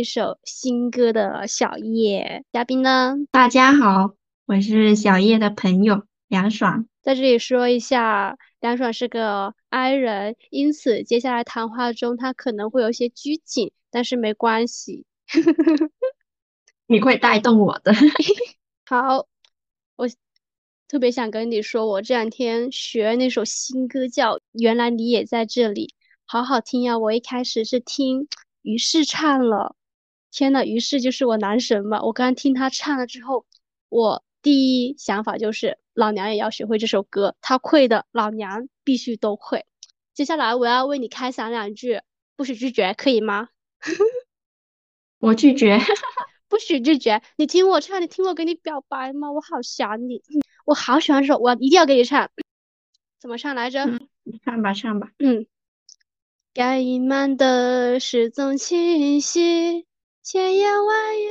一首新歌的小叶。嘉宾呢，大家好，我是小叶的朋友梁爽。在这里说一下，梁爽是个 I 人，因此接下来谈话中他可能会有一些拘谨，但是没关系。你会带动我的。好，我特别想跟你说，我这两天学那首新歌叫《原来你也在这里》，好好听呀！我一开始是听于适唱了，天呐，于是就是我男神嘛！我刚听他唱了之后，我第一想法就是老娘也要学会这首歌，他会的，老娘必须都会。接下来我要为你开嗓两句，不许拒绝，可以吗？我拒绝。不许拒绝！你听我唱，你听我给你表白吗？我好想你，嗯 我好喜欢这首，我一定要给你唱。怎么唱来着？嗯你唱吧，唱吧。嗯，该隐瞒的事总清晰，千言万语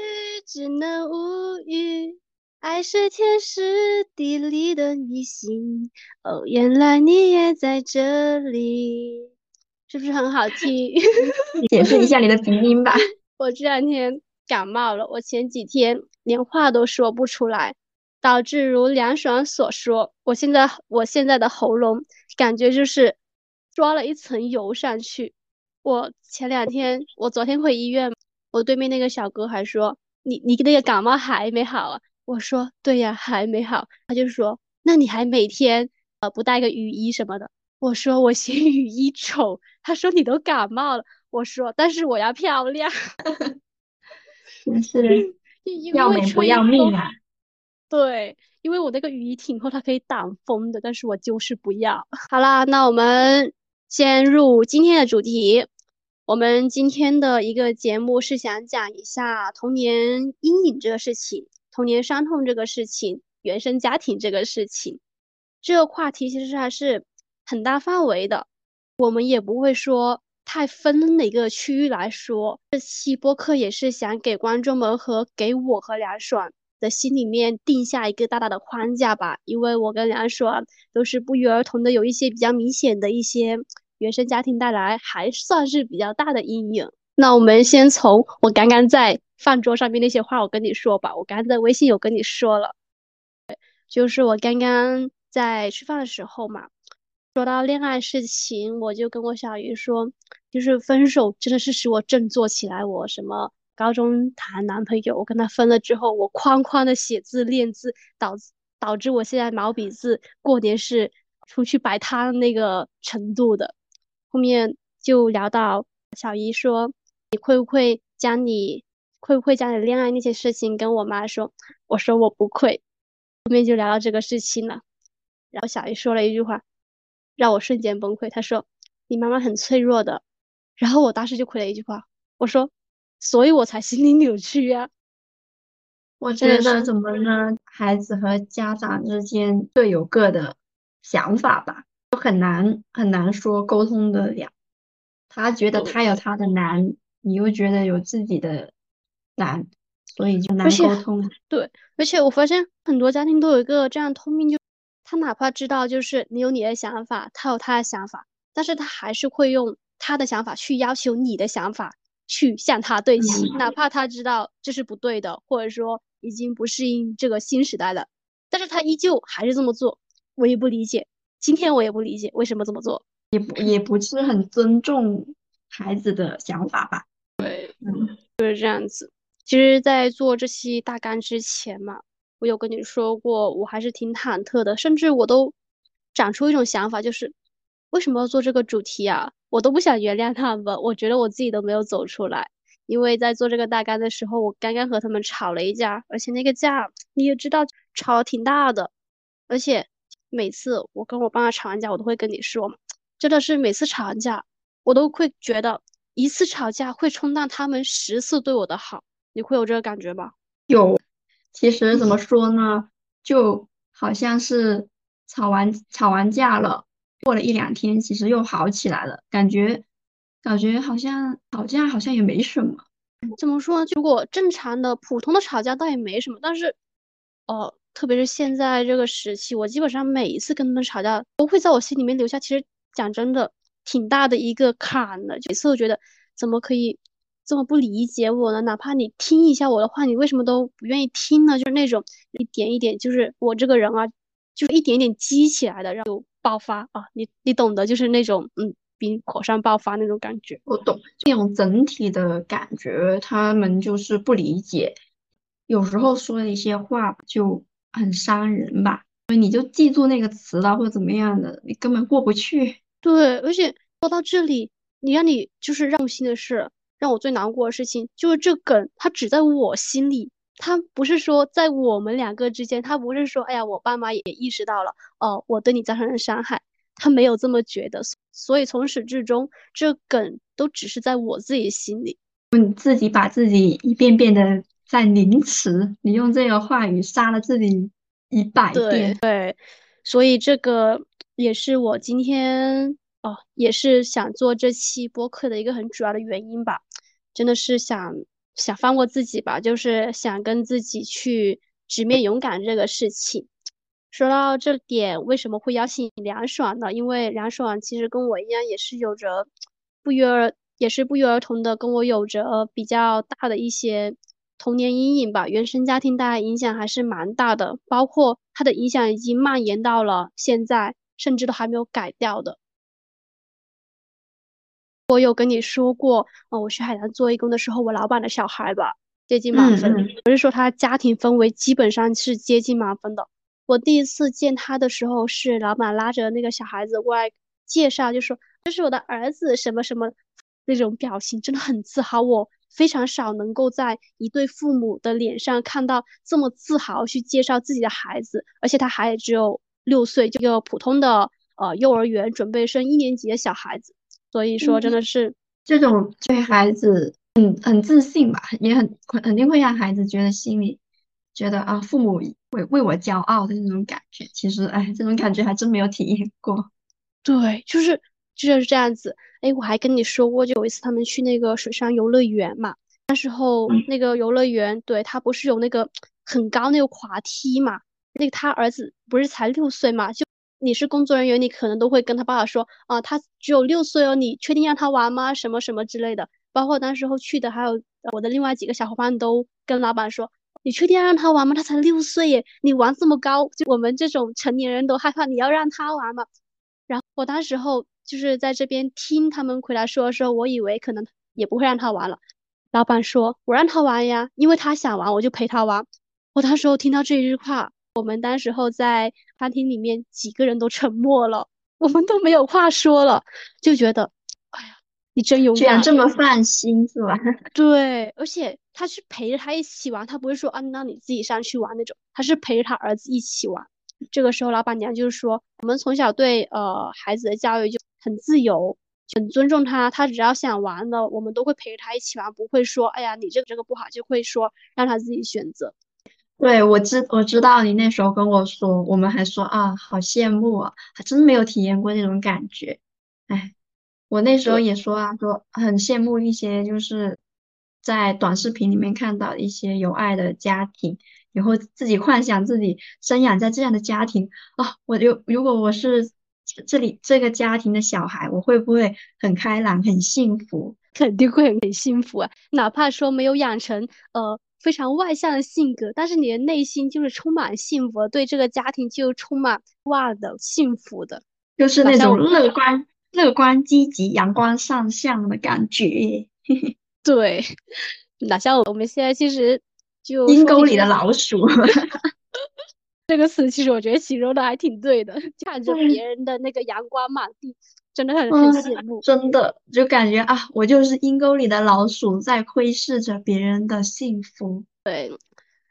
只能无语。爱是天时地利的迷信，哦，原来你也在这里，是不是很好听？解释一下你的鼻音吧。我这两天感冒了，我前几天连话都说不出来，导致如梁爽所说，我现在我现在的喉咙感觉就是抓了一层油上去。我前两天，我昨天回医院，我对面那个小哥还说，你你那个感冒还没好啊？我说对呀，还没好。他就说，那你还每天呃不带个雨衣什么的？我说我嫌雨衣丑。他说你都感冒了。我说但是我要漂亮。真是因要美不要命风啊！对，因为我那个雨衣挺厚，它可以挡风的，但是我就是不要。好啦，那我们先入今天的主题。我们今天的一个节目是想讲一下童年阴影这个事情，童年伤痛这个事情，原生家庭这个事情。这个话题其实还是很大范围的，我们也不会说太分哪个区域来说。这期播客也是想给观众们和给我和梁爽的心里面定下一个大大的框架吧，因为我跟梁爽都是不约而同的有一些比较明显的一些原生家庭带来还算是比较大的阴影。那我们先从我刚刚在饭桌上面那些话我跟你说吧，我刚刚在微信有跟你说了，就是我刚刚在吃饭的时候嘛，说到恋爱事情，我就跟我小姨说，就是分手真的是使我振作起来。我什么高中谈男朋友，我跟他分了之后，我哐哐的写字练字，导致导致我现在毛笔字过年是出去摆摊那个程度的。后面就聊到小姨说，你会不会将你会不会将你恋爱那些事情跟我妈说？我说我不会。后面就聊到这个事情了，然后小姨说了一句话。让我瞬间崩溃。她说：“你妈妈很脆弱的。”然后我当时就回了一句话：“我说，所以我才心理扭曲呀。”我觉得怎么呢？孩子和家长之间各有各的想法吧，很难很难说沟通的了。他觉得他有他的难，你又觉得有自己的难，所以就难沟通。对，而且我发现很多家庭都有一个这样通病，就。他哪怕知道就是你有你的想法，他有他的想法，但是他还是会用他的想法去要求你的想法去向他对齐，哪怕他知道这是不对的，或者说已经不适应这个新时代了，但是他依旧还是这么做，我也不理解，今天我也不理解为什么这么做，也不也不是很尊重孩子的想法吧？对，嗯，就是这样子。其实，在做这期大纲之前嘛。我有跟你说过，我还是挺忐忑的，甚至我都长出一种想法，就是为什么要做这个主题啊？我都不想原谅他们，我觉得我自己都没有走出来。因为在做这个大纲的时候，我刚刚和他们吵了一架，而且那个架你也知道，吵挺大的。而且每次我跟我爸妈吵完架，我都会跟你说，真的是每次吵完架，我都会觉得一次吵架会冲淡他们十次对我的好。你会有这个感觉吧？有。其实怎么说呢，就好像是吵完吵完架了，过了一两天，其实又好起来了，感觉感觉好像吵架好像也没什么。怎么说呢？如果正常的普通的吵架倒也没什么，但是哦，特别是现在这个时期，我基本上每一次跟他们吵架，都会在我心里面留下，其实讲真的，挺大的一个坎的。每次都觉得怎么可以。这么不理解我呢？哪怕你听一下我的话，你为什么都不愿意听呢？就是那种一点一点，就是我这个人啊，就是一点点积起来的，然后爆发啊！你你懂得，就是那种嗯，比火山爆发那种感觉。我懂这种整体的感觉，他们就是不理解，有时候说一些话就很伤人吧。所以你就记住那个词了，或者怎么样的，你根本过不去。对，而且说到这里，你让你就是让心的事。让我最难过的事情就是这梗，它只在我心里，它不是说在我们两个之间，它不是说，哎呀，我爸妈也意识到了，哦，我对你造成了伤害，他没有这么觉得，所以从始至终，这梗都只是在我自己心里。你自己把自己一遍遍的在凌迟，你用这个话语杀了自己一百遍。对，所以这个也是我今天。哦，也是想做这期播客的一个很主要的原因吧，真的是想想放过自己吧，就是想跟自己去直面勇敢这个事情。说到这点，为什么会邀请梁爽呢？因为梁爽其实跟我一样，也是有着不约而也是不约而同的跟我有着比较大的一些童年阴影吧，原生家庭带来影响还是蛮大的，包括他的影响已经蔓延到了现在，甚至都还没有改掉的。我有跟你说过，哦，我去海南做义工的时候，我老板的小孩吧，接近满分。不是说他家庭氛围基本上是接近满分的。我第一次见他的时候，是老板拉着那个小孩子过来介绍，就说这是我的儿子，什么什么，那种表情真的很自豪。我非常少能够在一对父母的脸上看到这么自豪去介绍自己的孩子，而且他还只有六岁，就一个普通的呃幼儿园准备升一年级的小孩子。所以说，真的是这种对孩子很很自信吧，也很肯定会让孩子觉得心里觉得啊，父母为为我骄傲的那种感觉。其实，哎，这种感觉还真没有体验过。对，就是就是这样子。哎，我还跟你说过，就有一次他们去那个水上游乐园嘛，那时候那个游乐园，对他不是有那个很高那个滑梯嘛？那个他儿子不是才六岁嘛，就。你是工作人员，你可能都会跟他爸爸说啊，他只有六岁哦，你确定让他玩吗？什么什么之类的。包括当时候去的，还有我的另外几个小伙伴都跟老板说，你确定要让他玩吗？他才六岁耶，你玩这么高，就我们这种成年人都害怕，你要让他玩吗？然我当时候就是在这边听他们回来说的时候，我以为可能也不会让他玩了。老板说：“我让他玩呀，因为他想玩，我就陪他玩。”我当时候听到这一句话，我们当时候在餐厅里面几个人都沉默了，我们都没有话说了，就觉得，哎呀，你真勇敢，居然这么放心是吧？对，而且他是陪着他一起玩，他不是说啊，那你自己上去玩那种，他是陪着他儿子一起玩。这个时候，老板娘就是说，我们从小对呃孩子的教育就很自由，很尊重他，他只要想玩的，我们都会陪着他一起玩，不会说，哎呀，你这个这个不好，就会说让他自己选择。对，我知我知道你那时候跟我说，我们还说啊，好羡慕啊，还真没有体验过那种感觉。哎，我那时候也说啊，说很羡慕一些就是在短视频里面看到一些有爱的家庭，以后自己幻想自己生养在这样的家庭啊，我就如果我是这里这个家庭的小孩，我会不会很开朗、很幸福？肯定会很幸福啊，哪怕说没有养成呃。非常外向的性格，但是你的内心就是充满幸福，对这个家庭就充满哇的幸福的，就是那种乐观、乐观、积极、阳光上向的感觉。对，哪像我们现在其实就阴沟里的老鼠，这个词其实我觉得形容的还挺对的，看着别人的那个阳光满地。真的很很羡慕，真的就感觉啊，我就是阴沟里的老鼠，在窥视着别人的幸福。对，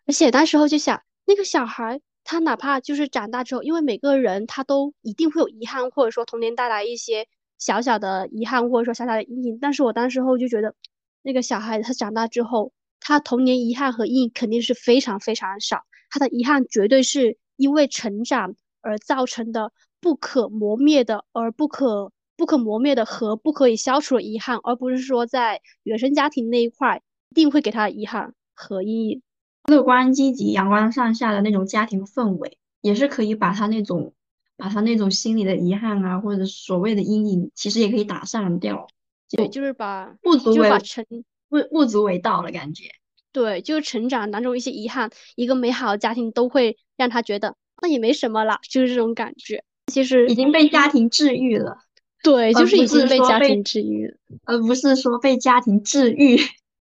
而且那时候就想，那个小孩他哪怕就是长大之后，因为每个人他都一定会有遗憾，或者说童年带来一些小小的遗憾，或者说小小的阴影。但是我当时候就觉得，那个小孩他长大之后，他童年遗憾和阴影肯定是非常非常少，他的遗憾绝对是因为成长而造成的，不可磨灭的，而不可。不可磨灭的和不可以消除的遗憾，而不是说在原生家庭那一块一定会给他遗憾和阴影。乐观、积极、阳光上下的那种家庭氛围，也是可以把他那种把他那种心里的遗憾啊，或者所谓的阴影，其实也可以打散掉。对，就是把不足为成不不足为道的感觉。对，就是成长当中一些遗憾，一个美好的家庭都会让他觉得那也没什么啦，就是这种感觉。其实已经被家庭治愈了。对，就是已经被家庭治愈了，而不是说被家庭治愈。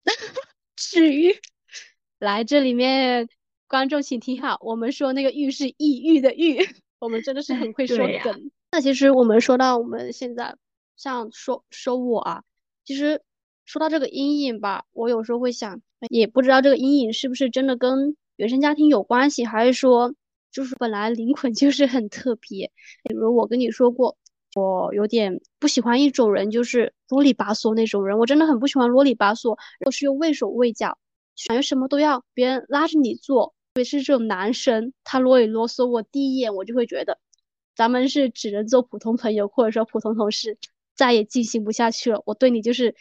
治愈，来这里面，观众请听好，我们说那个“郁”是抑郁的“郁”，我们真的是很会 说梗。那其实我们说到我们现在，像说说我啊，其实说到这个阴影吧，我有时候会想，也不知道这个阴影是不是真的跟原生家庭有关系，还是说就是本来灵魂就是很特别。比如我跟你说过。我有点不喜欢一种人，就是啰里吧嗦那种人。我真的很不喜欢啰里吧嗦，或是又畏手畏脚，感觉什么都要别人拉着你做。特别是这种男生，他啰里啰嗦，我第一眼我就会觉得，咱们是只能做普通朋友，或者说普通同事，再也进行不下去了。我对你就是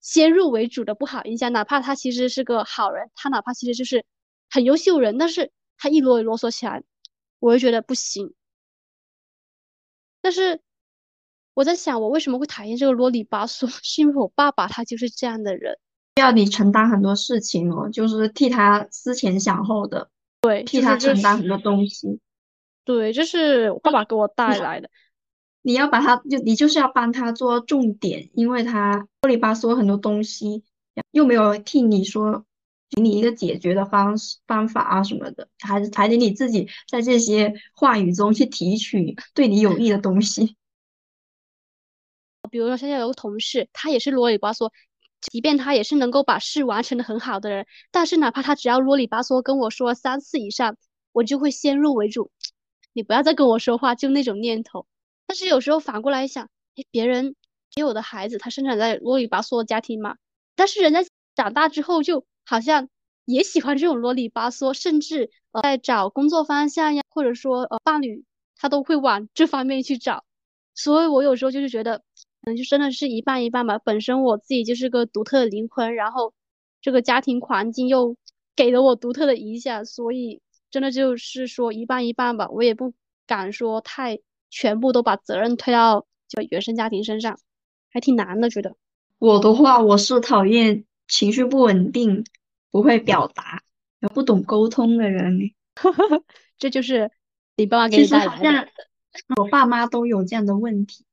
先入为主的不好印象，哪怕他其实是个好人，他哪怕其实就是很优秀人，但是他一啰里啰嗦起来，我就觉得不行。但是。我在想，我为什么会讨厌这个啰里吧嗦？是因为我爸爸他就是这样的人，要你承担很多事情哦，就是替他思前想后的，对，替他承担很多东西。对，这是我爸爸给我带来的。你要把他，就你就是要帮他做重点，因为他啰里吧嗦很多东西，又没有替你说给你一个解决的方式方法啊什么的，还是还得你自己在这些话语中去提取对你有益的东西。比如说，现在有个同事，他也是啰里吧嗦，即便他也是能够把事完成的很好的人，但是哪怕他只要啰里吧嗦跟我说三次以上，我就会先入为主，你不要再跟我说话，就那种念头。但是有时候反过来想，哎，别人也有的孩子，他生长在啰里吧嗦的家庭嘛，但是人家长大之后就好像也喜欢这种啰里吧嗦，甚至呃在找工作方向呀，或者说呃伴侣，他都会往这方面去找。所以我有时候就是觉得。可能就真的是一半一半吧。本身我自己就是个独特的灵魂，然后这个家庭环境又给了我独特的影响，所以真的就是说一半一半吧。我也不敢说太全部都把责任推到就原生家庭身上，还挺难的。觉得我的话，我是讨厌情绪不稳定、不会表达、不懂沟通的人。这就是你爸妈给你带来的。我爸妈都有这样的问题，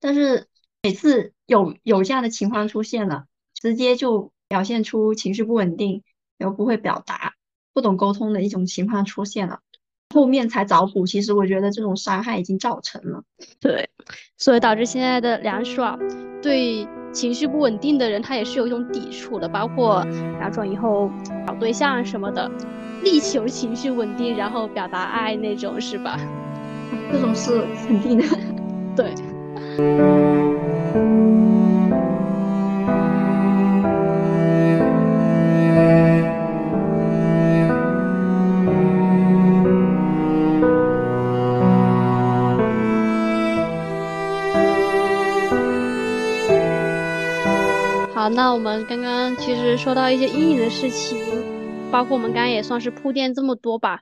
但是每次有有这样的情况出现了，直接就表现出情绪不稳定，然后不会表达、不懂沟通的一种情况出现了，后面才找补。其实我觉得这种伤害已经造成了。对，所以导致现在的梁爽对情绪不稳定的人，他也是有一种抵触的，包括梁爽以后找对象什么的。力求情绪稳定，然后表达爱那种，是吧？这种是肯定的。对。好，那我们刚刚其实说到一些阴影的事情。包括我们刚刚也算是铺垫这么多吧，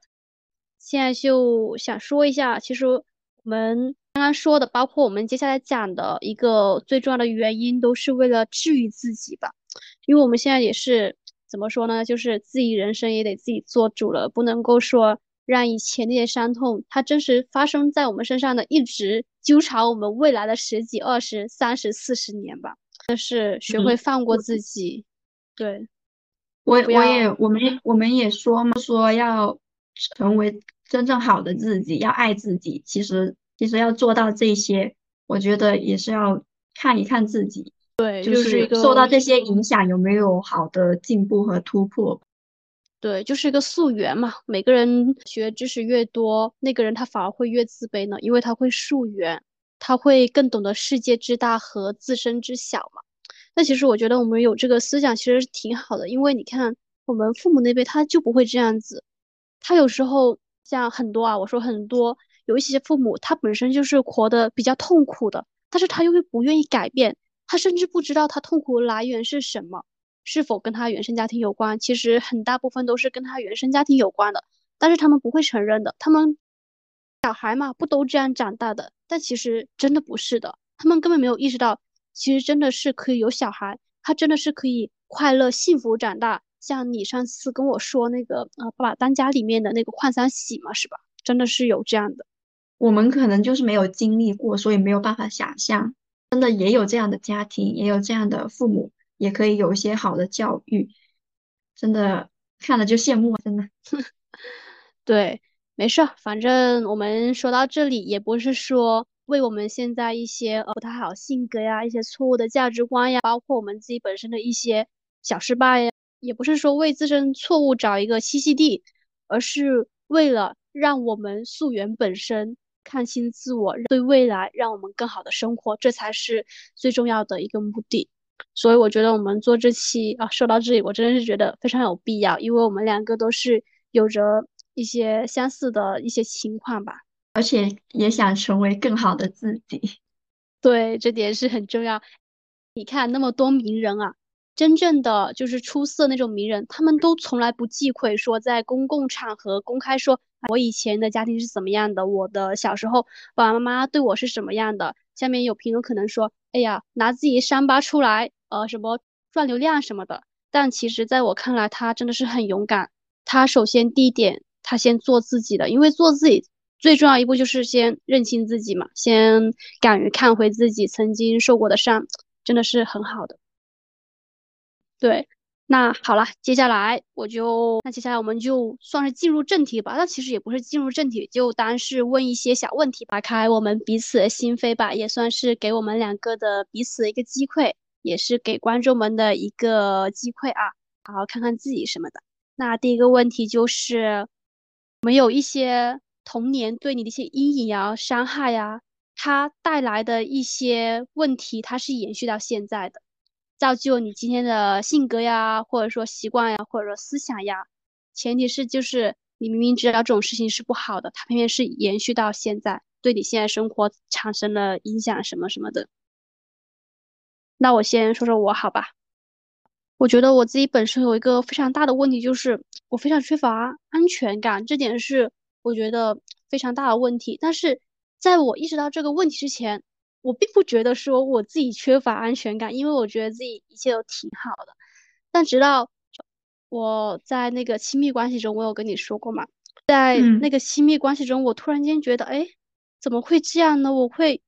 现在就想说一下，其实我们刚刚说的，包括我们接下来讲的一个最重要的原因，都是为了治愈自己吧。因为我们现在也是怎么说呢，就是自己人生也得自己做主了，不能够说让以前那些伤痛，它真实发生在我们身上的，一直纠缠我们未来的十几、二十、三十、四十年吧。就是学会放过自己，对。我我也我们我们也说嘛，说要成为真正好的自己，要爱自己。其实其实要做到这些，我觉得也是要看一看自己，对，就是受到这些影响有没有好的进步和突破。对，就是一个溯源嘛。每个人学知识越多，那个人他反而会越自卑呢，因为他会溯源，他会更懂得世界之大和自身之小嘛。那其实我觉得我们有这个思想其实挺好的，因为你看我们父母那辈他就不会这样子，他有时候像很多啊，我说很多有一些父母他本身就是活得比较痛苦的，但是他又不愿意改变，他甚至不知道他痛苦来源是什么，是否跟他原生家庭有关？其实很大部分都是跟他原生家庭有关的，但是他们不会承认的，他们小孩嘛不都这样长大的？但其实真的不是的，他们根本没有意识到。其实真的是可以有小孩，他真的是可以快乐幸福长大。像你上次跟我说那个呃《爸爸当家》里面的那个邝三喜嘛，是吧？真的是有这样的。我们可能就是没有经历过，所以没有办法想象。真的也有这样的家庭，也有这样的父母，也可以有一些好的教育。真的看了就羡慕，真的。对，没事，反正我们说到这里，也不是说。为我们现在一些呃不太好性格呀，一些错误的价值观呀，包括我们自己本身的一些小失败呀，也不是说为自身错误找一个栖息地，而是为了让我们溯源本身，看清自我，对未来让我们更好的生活，这才是最重要的一个目的。所以我觉得我们做这期啊，说到这里，我真的是觉得非常有必要，因为我们两个都是有着一些相似的一些情况吧。而且也想成为更好的自己，对，这点是很重要。你看那么多名人啊，真正的就是出色那种名人，他们都从来不忌讳说在公共场合公开说，我以前的家庭是怎么样的，我的小时候爸爸妈妈对我是什么样的。下面有评论可能说，哎呀，拿自己伤疤出来，呃，什么赚流量什么的。但其实在我看来，他真的是很勇敢。他首先第一点，他先做自己的，因为做自己。最重要一步就是先认清自己嘛，先敢于看回自己曾经受过的伤，真的是很好的。对，那好了，接下来我就，那接下来我们就算是进入正题吧。那其实也不是进入正题，就当是问一些小问题，打开我们彼此的心扉吧，也算是给我们两个的彼此一个机会，也是给观众们的一个机会啊，好好看看自己什么的。那第一个问题就是，没有一些。童年对你的一些阴影呀、伤害呀，它带来的一些问题，它是延续到现在的，造就你今天的性格呀，或者说习惯呀，或者说思想呀。前提是就是你明明知道这种事情是不好的，它偏偏是延续到现在，对你现在生活产生了影响什么什么的。那我先说说我好吧，我觉得我自己本身有一个非常大的问题，就是我非常缺乏安全感，这点是。我觉得非常大的问题，但是在我意识到这个问题之前，我并不觉得说我自己缺乏安全感，因为我觉得自己一切都挺好的。但直到我在那个亲密关系中，我有跟你说过嘛，在那个亲密关系中，我突然间觉得，哎，怎么会这样呢？我会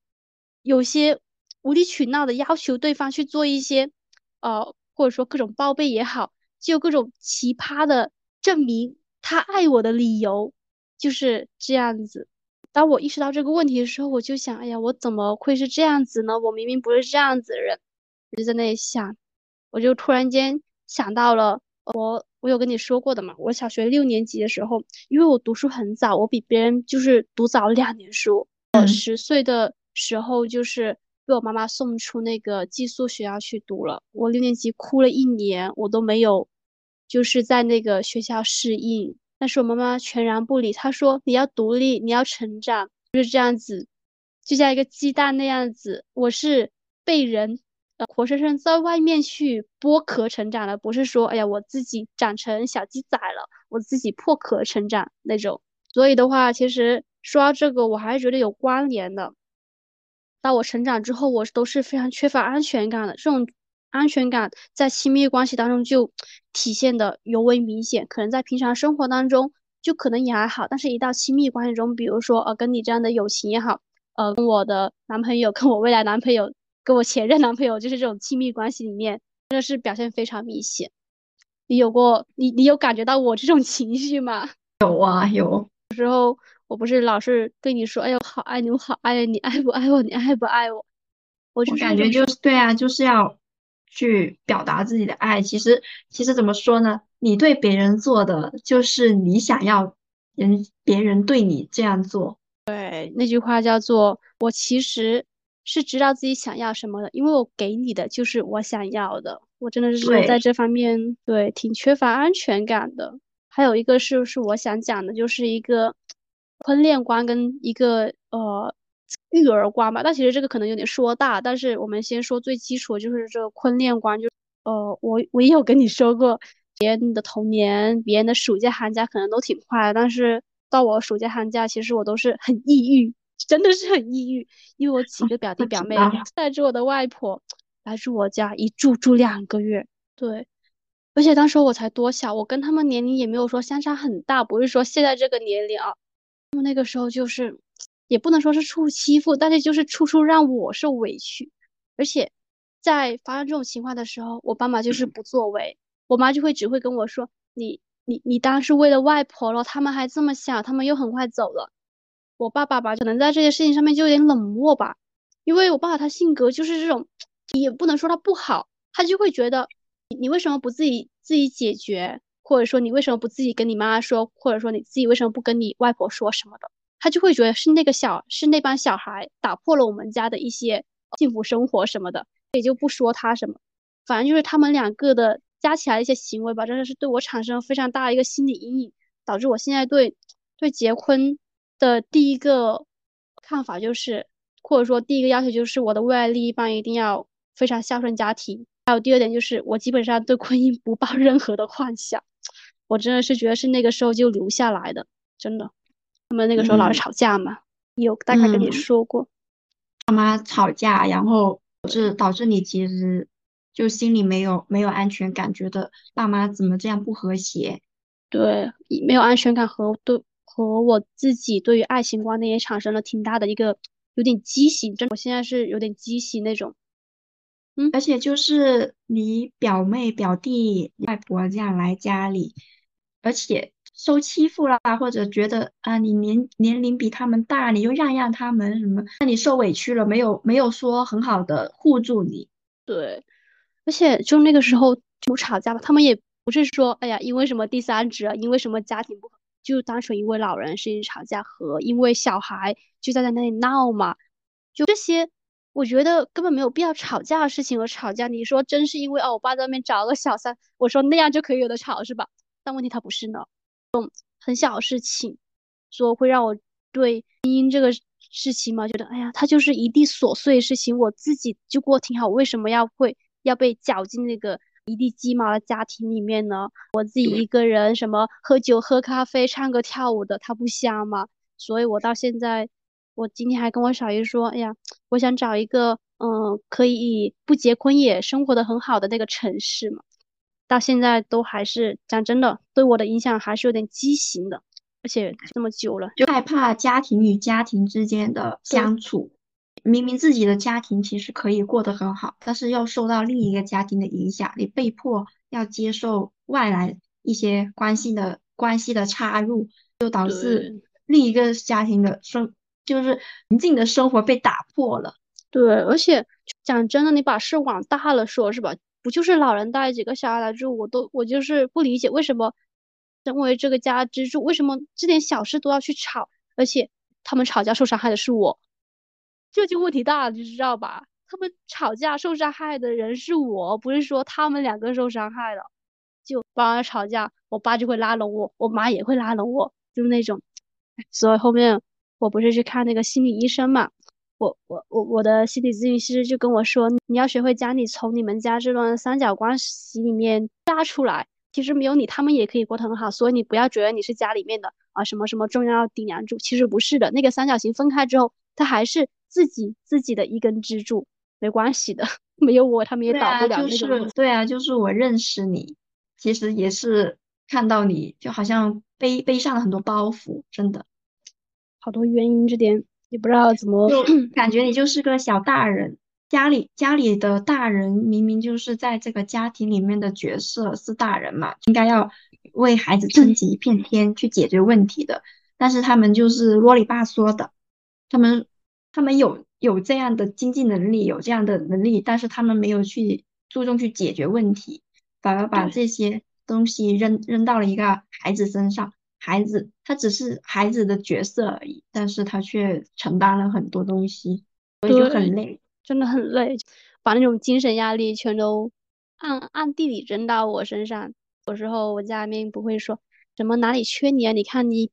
有些无理取闹的要求对方去做一些，呃，或者说各种报备也好，就各种奇葩的证明他爱我的理由，就是这样子。当我意识到这个问题的时候，我就想，哎呀，我怎么会是这样子呢？我明明不是这样子的人，我就在那里想，我就突然间想到了，我我有跟你说过的嘛，我小学六年级的时候，因为我读书很早，我比别人就是读早两年书，我十岁的时候就是被我妈妈送出那个寄宿学校去读了，我六年级哭了一年，我都没有，就是在那个学校适应。但是我妈妈全然不理，她说你要独立，你要成长，就是这样子，就像一个鸡蛋那样子。我是被人呃活生生在外面去剥壳成长的，不是说哎呀我自己长成小鸡仔了，我自己破壳成长那种。所以的话，其实说到这个，我还是觉得有关联的。到我成长之后，我都是非常缺乏安全感的，这种。安全感在亲密关系当中就体现的尤为明显，可能在平常生活当中就可能也还好，但是一到亲密关系中，比如说呃跟你这样的友情也好，呃跟我的男朋友、跟我未来男朋友、跟我前任男朋友，就是这种亲密关系里面，真的是表现非常明显。你有过你你有感觉到我这种情绪吗？有啊有。有时候我不是老是对你说，哎呦好爱你，我好爱你，爱不爱我？你爱不爱我？我就感觉就是对啊，就是要。去表达自己的爱，其实其实怎么说呢？你对别人做的，就是你想要人别人对你这样做。对，那句话叫做“我其实是知道自己想要什么的，因为我给你的就是我想要的。”我真的是在这方面对挺缺乏安全感的。还有一个是是我想讲的，就是一个婚恋观跟一个呃。育儿观吧，但其实这个可能有点说大，但是我们先说最基础的，就是这个婚恋观。就呃，我我也有跟你说过，别人的童年、别人的暑假、寒假可能都挺快，但是到我暑假、寒假，其实我都是很抑郁，真的是很抑郁，因为我几个表弟表妹带着我的外婆来住我家，一住住两个月。对，而且当时我才多小，我跟他们年龄也没有说相差很大，不是说现在这个年龄啊，他们那个时候就是。也不能说是处欺负，但是就是处处让我受委屈，而且在发生这种情况的时候，我爸妈就是不作为，我妈就会只会跟我说：“你你你当时为了外婆了，他们还这么想，他们又很快走了。”我爸爸吧，可能在这些事情上面就有点冷漠吧，因为我爸爸他性格就是这种，也不能说他不好，他就会觉得你你为什么不自己自己解决，或者说你为什么不自己跟你妈妈说，或者说你自己为什么不跟你外婆说什么的。他就会觉得是那个小是那帮小孩打破了我们家的一些幸福生活什么的，也就不说他什么，反正就是他们两个的加起来一些行为吧，真的是对我产生非常大的一个心理阴影，导致我现在对对结婚的第一个看法就是，或者说第一个要求就是我的未来另一半一定要非常孝顺家庭，还有第二点就是我基本上对婚姻不抱任何的幻想，我真的是觉得是那个时候就留下来的，真的。他们那个时候老是吵架嘛，有大概跟你说过，爸妈吵架，然后导致导致你其实就心里没有没有安全感，觉得爸妈怎么这样不和谐？对，没有安全感和对和我自己对于爱情观念也产生了挺大的一个有点畸形，真我现在是有点畸形那种。嗯，而且就是你表妹表弟外婆这样来家里，而且。受欺负啦，或者觉得啊，你年年龄比他们大，你又让让他们什么？那你受委屈了，没有没有说很好的护住你。对，而且就那个时候就吵架吧，他们也不是说哎呀，因为什么第三者，因为什么家庭不和，就单纯因为老人事情吵架和因为小孩就在在那里闹嘛，就这些，我觉得根本没有必要吵架的事情而吵架。你说真是因为哦，我爸在外面找了个小三，我说那样就可以有的吵是吧？但问题他不是呢。很小的事情，说会让我对婚姻这个事情嘛，觉得哎呀，它就是一地琐碎的事情，我自己就过挺好，为什么要会要被搅进那个一地鸡毛的家庭里面呢？我自己一个人什么喝酒、喝咖啡、唱歌、跳舞的，他不香吗？所以我到现在，我今天还跟我小姨说，哎呀，我想找一个嗯，可以不结婚也生活的很好的那个城市嘛。到现在都还是讲真的，对我的影响还是有点畸形的。而且这么久了，就害怕家庭与家庭之间的相处。明明自己的家庭其实可以过得很好，但是又受到另一个家庭的影响，你被迫要接受外来一些关系的关系的插入，就导致另一个家庭的生就是平静的生活被打破了。对，而且讲真的，你把事往大了说，是吧？不就是老人带几个小孩来住，我都我就是不理解为什么身为这个家支柱，为什么这点小事都要去吵，而且他们吵架受伤害的是我。这就问题大了，你知道吧？他们吵架受伤害的人是我，不是说他们两个受伤害了。就帮他吵架，我爸就会拉拢我，我妈也会拉拢我，就是那种。所以后面我不是去看那个心理医生嘛，我我我我的心理咨询师就跟我说，你要学会将你从你们家这段三角关系里面拉出来。其实没有你，他们也可以过得很好。所以你不要觉得你是家里面的啊什么什么重要顶梁柱，其实不是的。那个三角形分开之后，它还是。自己自己的一根支柱，没关系的，没有我他们也倒不了那种。对啊，就是我认识你，其实也是看到你就好像背背上了很多包袱，真的，好多原因，这点也不知道怎么，感觉你就是个小大人，家里家里的大人明明就是在这个家庭里面的角色是大人嘛，应该要为孩子撑起一片天去解决问题的，但是他们就是啰里吧嗦的，他们。他们有有这样的经济能力，有这样的能力，但是他们没有去注重去解决问题，反而把这些东西扔扔到了一个孩子身上。孩子他只是孩子的角色而已，但是他却承担了很多东西，所以就很累，真的很累，把那种精神压力全都暗暗地里扔到我身上。有时候我家里面不会说什么哪里缺你啊，你看你。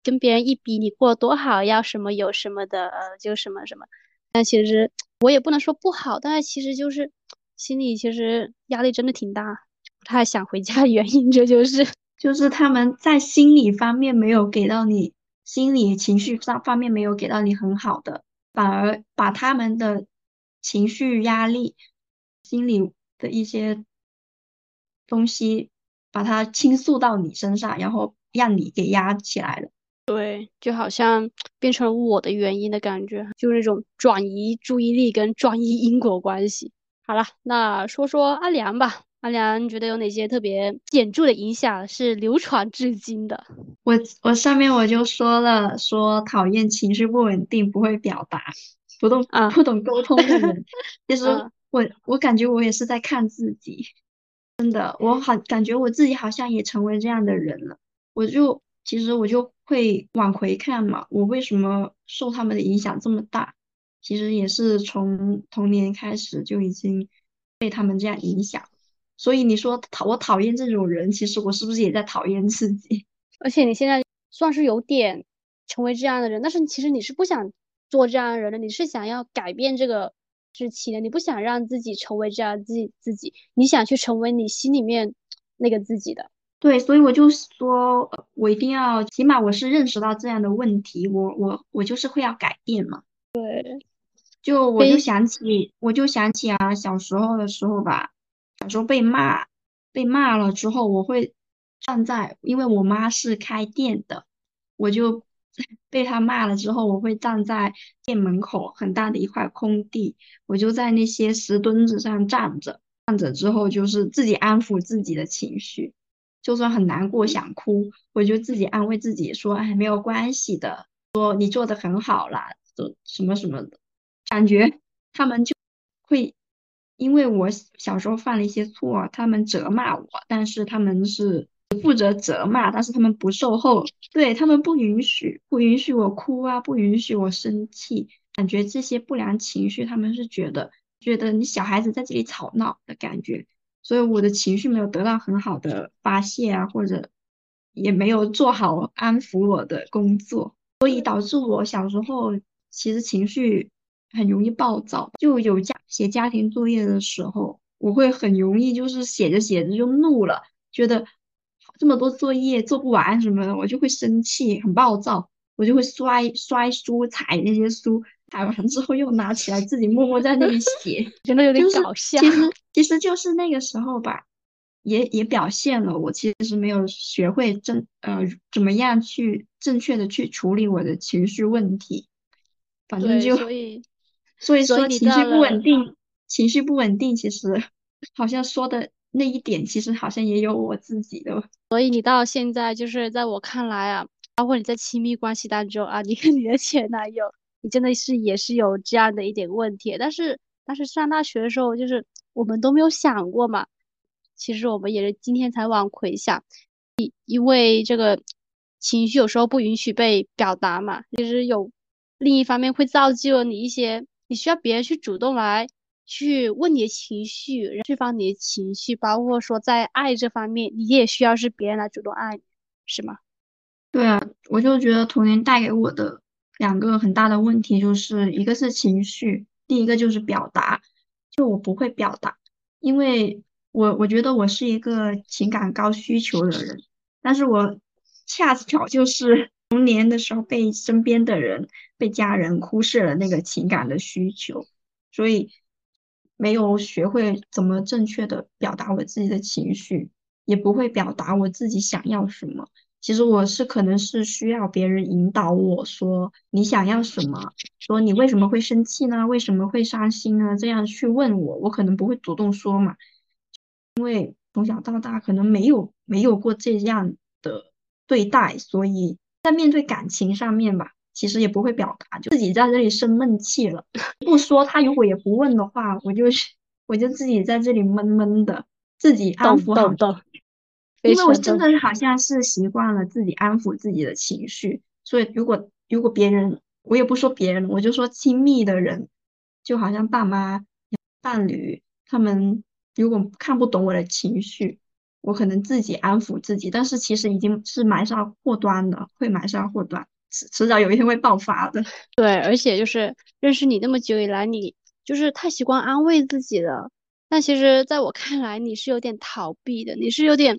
跟别人一比，你过得多好，要什么有什么的，呃，就什么什么。但其实我也不能说不好，但是其实就是心里其实压力真的挺大，不太想回家。原因这就是就是他们在心理方面没有给到你，心理情绪上方面没有给到你很好的，反而把他们的情绪压力、心理的一些东西，把它倾诉到你身上，然后让你给压起来了。对，就好像变成了我的原因的感觉，就是那种转移注意力跟转移因果关系。好了，那说说阿良吧。阿良你觉得有哪些特别显著的影响是流传至今的？我我上面我就说了，说讨厌情绪不稳定、不会表达、不懂啊不懂沟通的人。其实我我感觉我也是在看自己，真的，我好感觉我自己好像也成为这样的人了。我就其实我就。会往回看嘛？我为什么受他们的影响这么大？其实也是从童年开始就已经被他们这样影响。所以你说讨我讨厌这种人，其实我是不是也在讨厌自己？而且你现在算是有点成为这样的人，但是其实你是不想做这样的人的，你是想要改变这个事情的，你不想让自己成为这样自己自己，你想去成为你心里面那个自己的。对，所以我就说，我一定要，起码我是认识到这样的问题，我我我就是会要改变嘛。对，就我就想起，我就想起啊，小时候的时候吧，小时候被骂，被骂了之后，我会站在，因为我妈是开店的，我就 被她骂了之后，我会站在店门口很大的一块空地，我就在那些石墩子上站着，站着之后就是自己安抚自己的情绪。就算很难过想哭，我就自己安慰自己说：“哎，没有关系的，说你做的很好啦，都什么什么的。”感觉他们就会因为我小时候犯了一些错，他们责骂我，但是他们是负责责骂，但是他们不售后，对他们不允许不允许我哭啊，不允许我生气，感觉这些不良情绪，他们是觉得觉得你小孩子在这里吵闹的感觉。所以我的情绪没有得到很好的发泄啊，或者也没有做好安抚我的工作，所以导致我小时候其实情绪很容易暴躁。就有家写家庭作业的时候，我会很容易就是写着写着就怒了，觉得这么多作业做不完什么的，我就会生气，很暴躁，我就会摔摔书、踩那些书。踩完之后又拿起来自己默默在那里写，真的有点搞笑。其实其实就是那个时候吧，也也表现了我其实没有学会正呃怎么样去正确的去处理我的情绪问题，反正就所以所以说情绪不稳定，情绪不稳定，其实好像说的那一点，其实好像也有我自己的。所以你到现在就是在我看来啊，包括你在亲密关系当中啊，你跟你的前男友，你真的是也是有这样的一点问题。但是但是上大学的时候，就是我们都没有想过嘛。其实我们也是今天才往回想，因因为这个情绪有时候不允许被表达嘛，其实有另一方面会造就了你一些，你需要别人去主动来去问你的情绪，释放你的情绪，包括说在爱这方面，你也需要是别人来主动爱你，是吗？对啊，我就觉得童年带给我的两个很大的问题，就是一个是情绪，第一个就是表达，就我不会表达，因为。我我觉得我是一个情感高需求的人，但是我恰巧就是童年的时候被身边的人、被家人忽视了那个情感的需求，所以没有学会怎么正确的表达我自己的情绪，也不会表达我自己想要什么。其实我是可能是需要别人引导我说你想要什么，说你为什么会生气呢？为什么会伤心呢？这样去问我，我可能不会主动说嘛。因为从小到大可能没有没有过这样的对待，所以在面对感情上面吧，其实也不会表达，就自己在这里生闷气了。不说他如果也不问的话，我就我就自己在这里闷闷的，自己安抚好。因为我真的好像是习惯了自己安抚自己的情绪，所以如果如果别人，我也不说别人，我就说亲密的人，就好像爸妈、伴侣他们。如果看不懂我的情绪，我可能自己安抚自己，但是其实已经是埋下祸端的，会埋下祸端，迟迟早有一天会爆发的。对，而且就是认识你那么久以来，你就是太习惯安慰自己了。但其实在我看来，你是有点逃避的，你是有点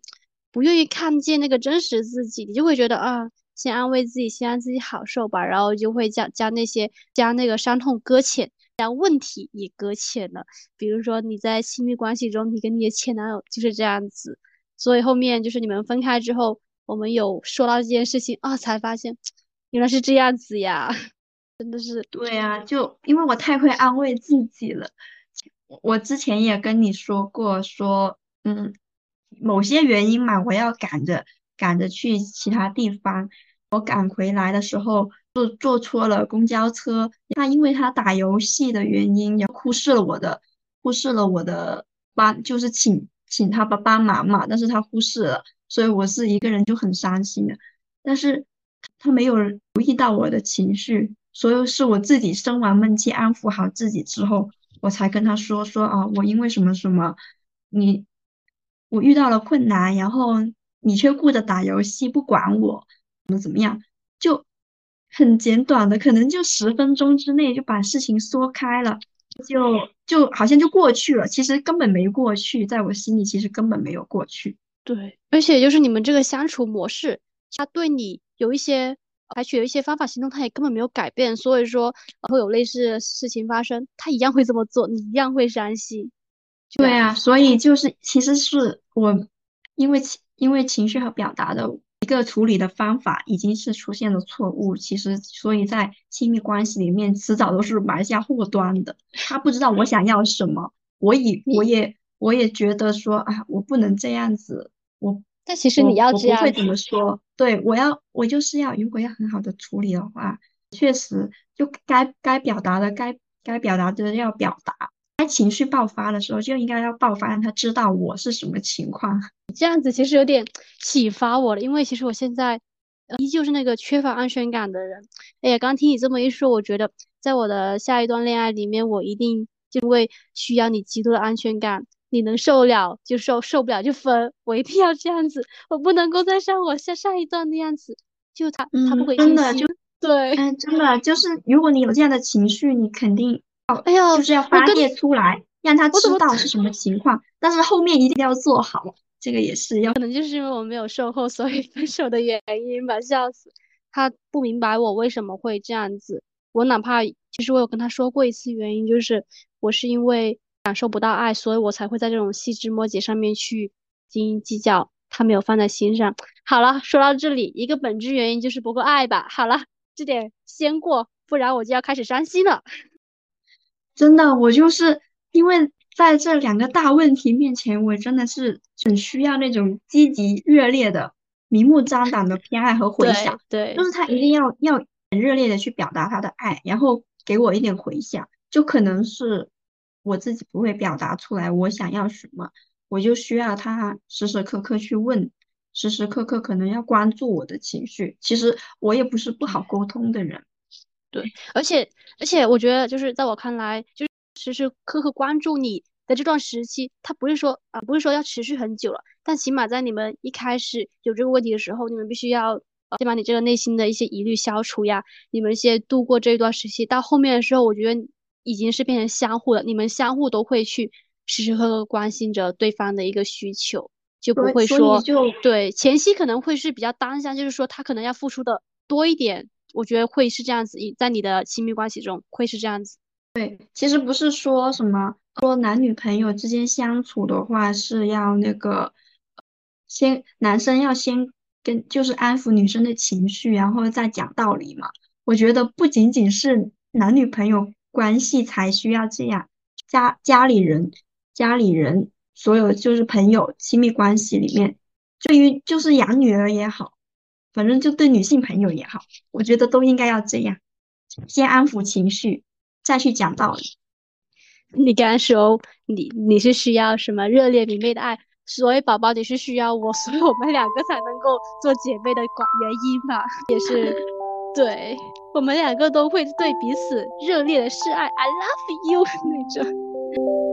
不愿意看见那个真实自己，你就会觉得啊，先安慰自己，先让自己好受吧，然后就会将将那些将那个伤痛搁浅。将问题也搁浅了，比如说你在亲密关系中，你跟你的前男友就是这样子，所以后面就是你们分开之后，我们有说到这件事情啊，才发现原来是这样子呀，真的是。对呀，就因为我太会安慰自己了，我之前也跟你说过，说嗯，某些原因嘛，我要赶着赶着去其他地方，我赶回来的时候。坐坐错了公交车，他因为他打游戏的原因，也忽视了我的，忽视了我的班，就是请请他帮帮忙嘛，但是他忽视了，所以我是一个人就很伤心的。但是他没有留意到我的情绪，所以是我自己生完闷气，安抚好自己之后，我才跟他说说啊，我因为什么什么，你我遇到了困难，然后你却顾着打游戏不管我，怎么怎么样，就。很简短的，可能就十分钟之内就把事情说开了，就就好像就过去了。其实根本没过去，在我心里其实根本没有过去。对，而且就是你们这个相处模式，他对你有一些采取了一些方法行动，他也根本没有改变。所以说会有类似的事情发生，他一样会这么做，你一样会伤心。对啊，所以就是其实是我因为情因为情绪和表达的。一个处理的方法已经是出现了错误，其实所以在亲密关系里面，迟早都是埋下祸端的。他不知道我想要什么，我以我也我也觉得说啊，我不能这样子，我但其实你要这样，会怎么说？对我要我就是要，如果要很好的处理的话，确实就该该表达的该该表达的要表达。该情绪爆发的时候就应该要爆发，让他知道我是什么情况。这样子其实有点启发我了，因为其实我现在依旧是那个缺乏安全感的人。哎呀，刚听你这么一说，我觉得在我的下一段恋爱里面，我一定就会需要你极度的安全感。你能受了就受，受不了就分。我一定要这样子，我不能够再像我下上一段那样子，就他他不会真的就对，嗯，真的就是如果你有这样的情绪，你肯定。哎呀，就是要发泄出来，让他知道是什么情况。但是后面一定要做好，这个也是要。可能就是因为我没有售后，所以分手的原因吧，笑死。他不明白我为什么会这样子。我哪怕其实我有跟他说过一次原因，就是我是因为感受不到爱，所以我才会在这种细枝末节上面去斤计较，他没有放在心上。好了，说到这里，一个本质原因就是不够爱吧。好了，这点先过，不然我就要开始伤心了。真的，我就是因为在这两个大问题面前，我真的是很需要那种积极热烈的、明目张胆的偏爱和回响。对，就是他一定要要很热烈的去表达他的爱，然后给我一点回响。就可能是我自己不会表达出来我想要什么，我就需要他时时刻刻去问，时时刻刻可能要关注我的情绪。其实我也不是不好沟通的人。对，而且而且我觉得就是在我看来，就是时时刻刻关注你的这段时期，它不是说啊，不是说要持续很久了，但起码在你们一开始有这个问题的时候，你们必须要先把你这个内心的一些疑虑消除呀，你们先度过这一段时期，到后面的时候，我觉得已经是变成相互的，你们相互都会去时时刻刻关心着对方的一个需求，就不会说对前期可能会是比较单向，就是说他可能要付出的多一点。我觉得会是这样子，一在你的亲密关系中会是这样子。对，其实不是说什么说男女朋友之间相处的话是要那个先男生要先跟就是安抚女生的情绪，然后再讲道理嘛。我觉得不仅仅是男女朋友关系才需要这样，家家里人、家里人所有就是朋友亲密关系里面，对于就是养女儿也好。反正就对女性朋友也好，我觉得都应该要这样，先安抚情绪，再去讲道理。你刚刚说你你是需要什么热烈明媚的爱，所以宝宝你是需要我，所以我们两个才能够做姐妹的管原因吧？也是，对我们两个都会对彼此热烈的示爱，I love you 那种。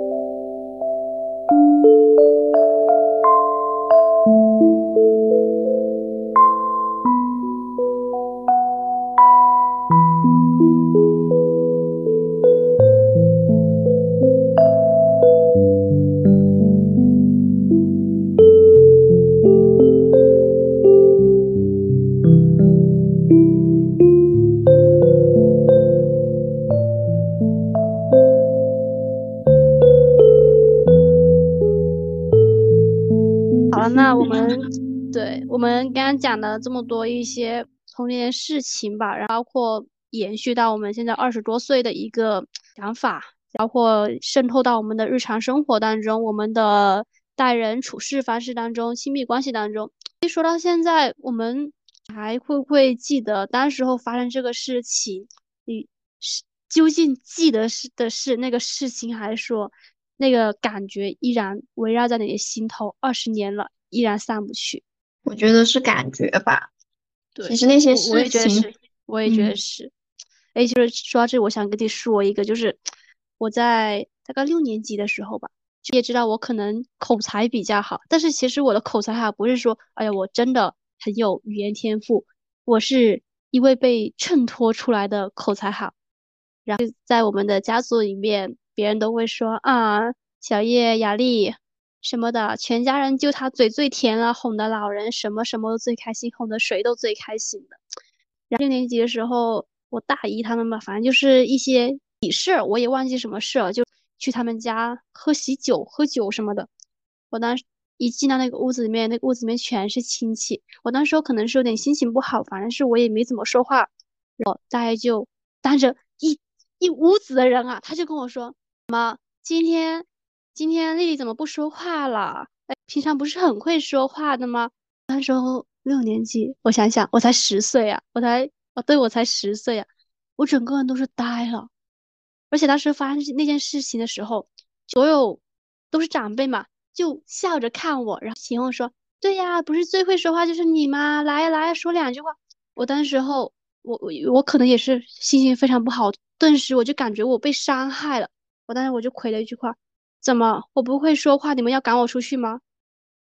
我们对我们刚刚讲的这么多一些童年事情吧，然后包括延续到我们现在二十多岁的一个想法，包括渗透到我们的日常生活当中，我们的待人处事方式当中，亲密关系当中。一说到现在，我们还会不会记得当时候发生这个事情？你是究竟记得是的是那个事情，还是说那个感觉依然围绕在你的心头？二十年了，依然散不去。我觉得是感觉吧，对，其实那些事情，我也觉得是，我也觉得是。哎，就是说到这，我想跟你说一个，就是我在大概六年级的时候吧，也知道我可能口才比较好，但是其实我的口才好不是说，哎呀，我真的很有语言天赋，我是一位被衬托出来的口才好。然后在我们的家族里面，别人都会说啊，小叶、雅丽。什么的，全家人就他嘴最甜了，哄的老人什么什么都最开心，哄的谁都最开心的。然后六年级的时候，我大姨他们吧，反正就是一些喜事，我也忘记什么事了，就去他们家喝喜酒、喝酒什么的。我当时一进到那个屋子里面，那个屋子里面全是亲戚。我当时候可能是有点心情不好，反正是我也没怎么说话。我大概就当着一一屋子的人啊，他就跟我说：“妈，今天。”今天丽丽怎么不说话了？哎，平常不是很会说话的吗？那时候六年级，我想想，我才十岁啊，我才，哦，对，我才十岁啊，我整个人都是呆了。而且当时发生那件事情的时候，所有都是长辈嘛，就笑着看我，然后请我说：“对呀，不是最会说话就是你吗？来呀来呀，说两句话。”我当时候，我我我可能也是心情非常不好，顿时我就感觉我被伤害了。我当时我就回了一句话。怎么？我不会说话，你们要赶我出去吗？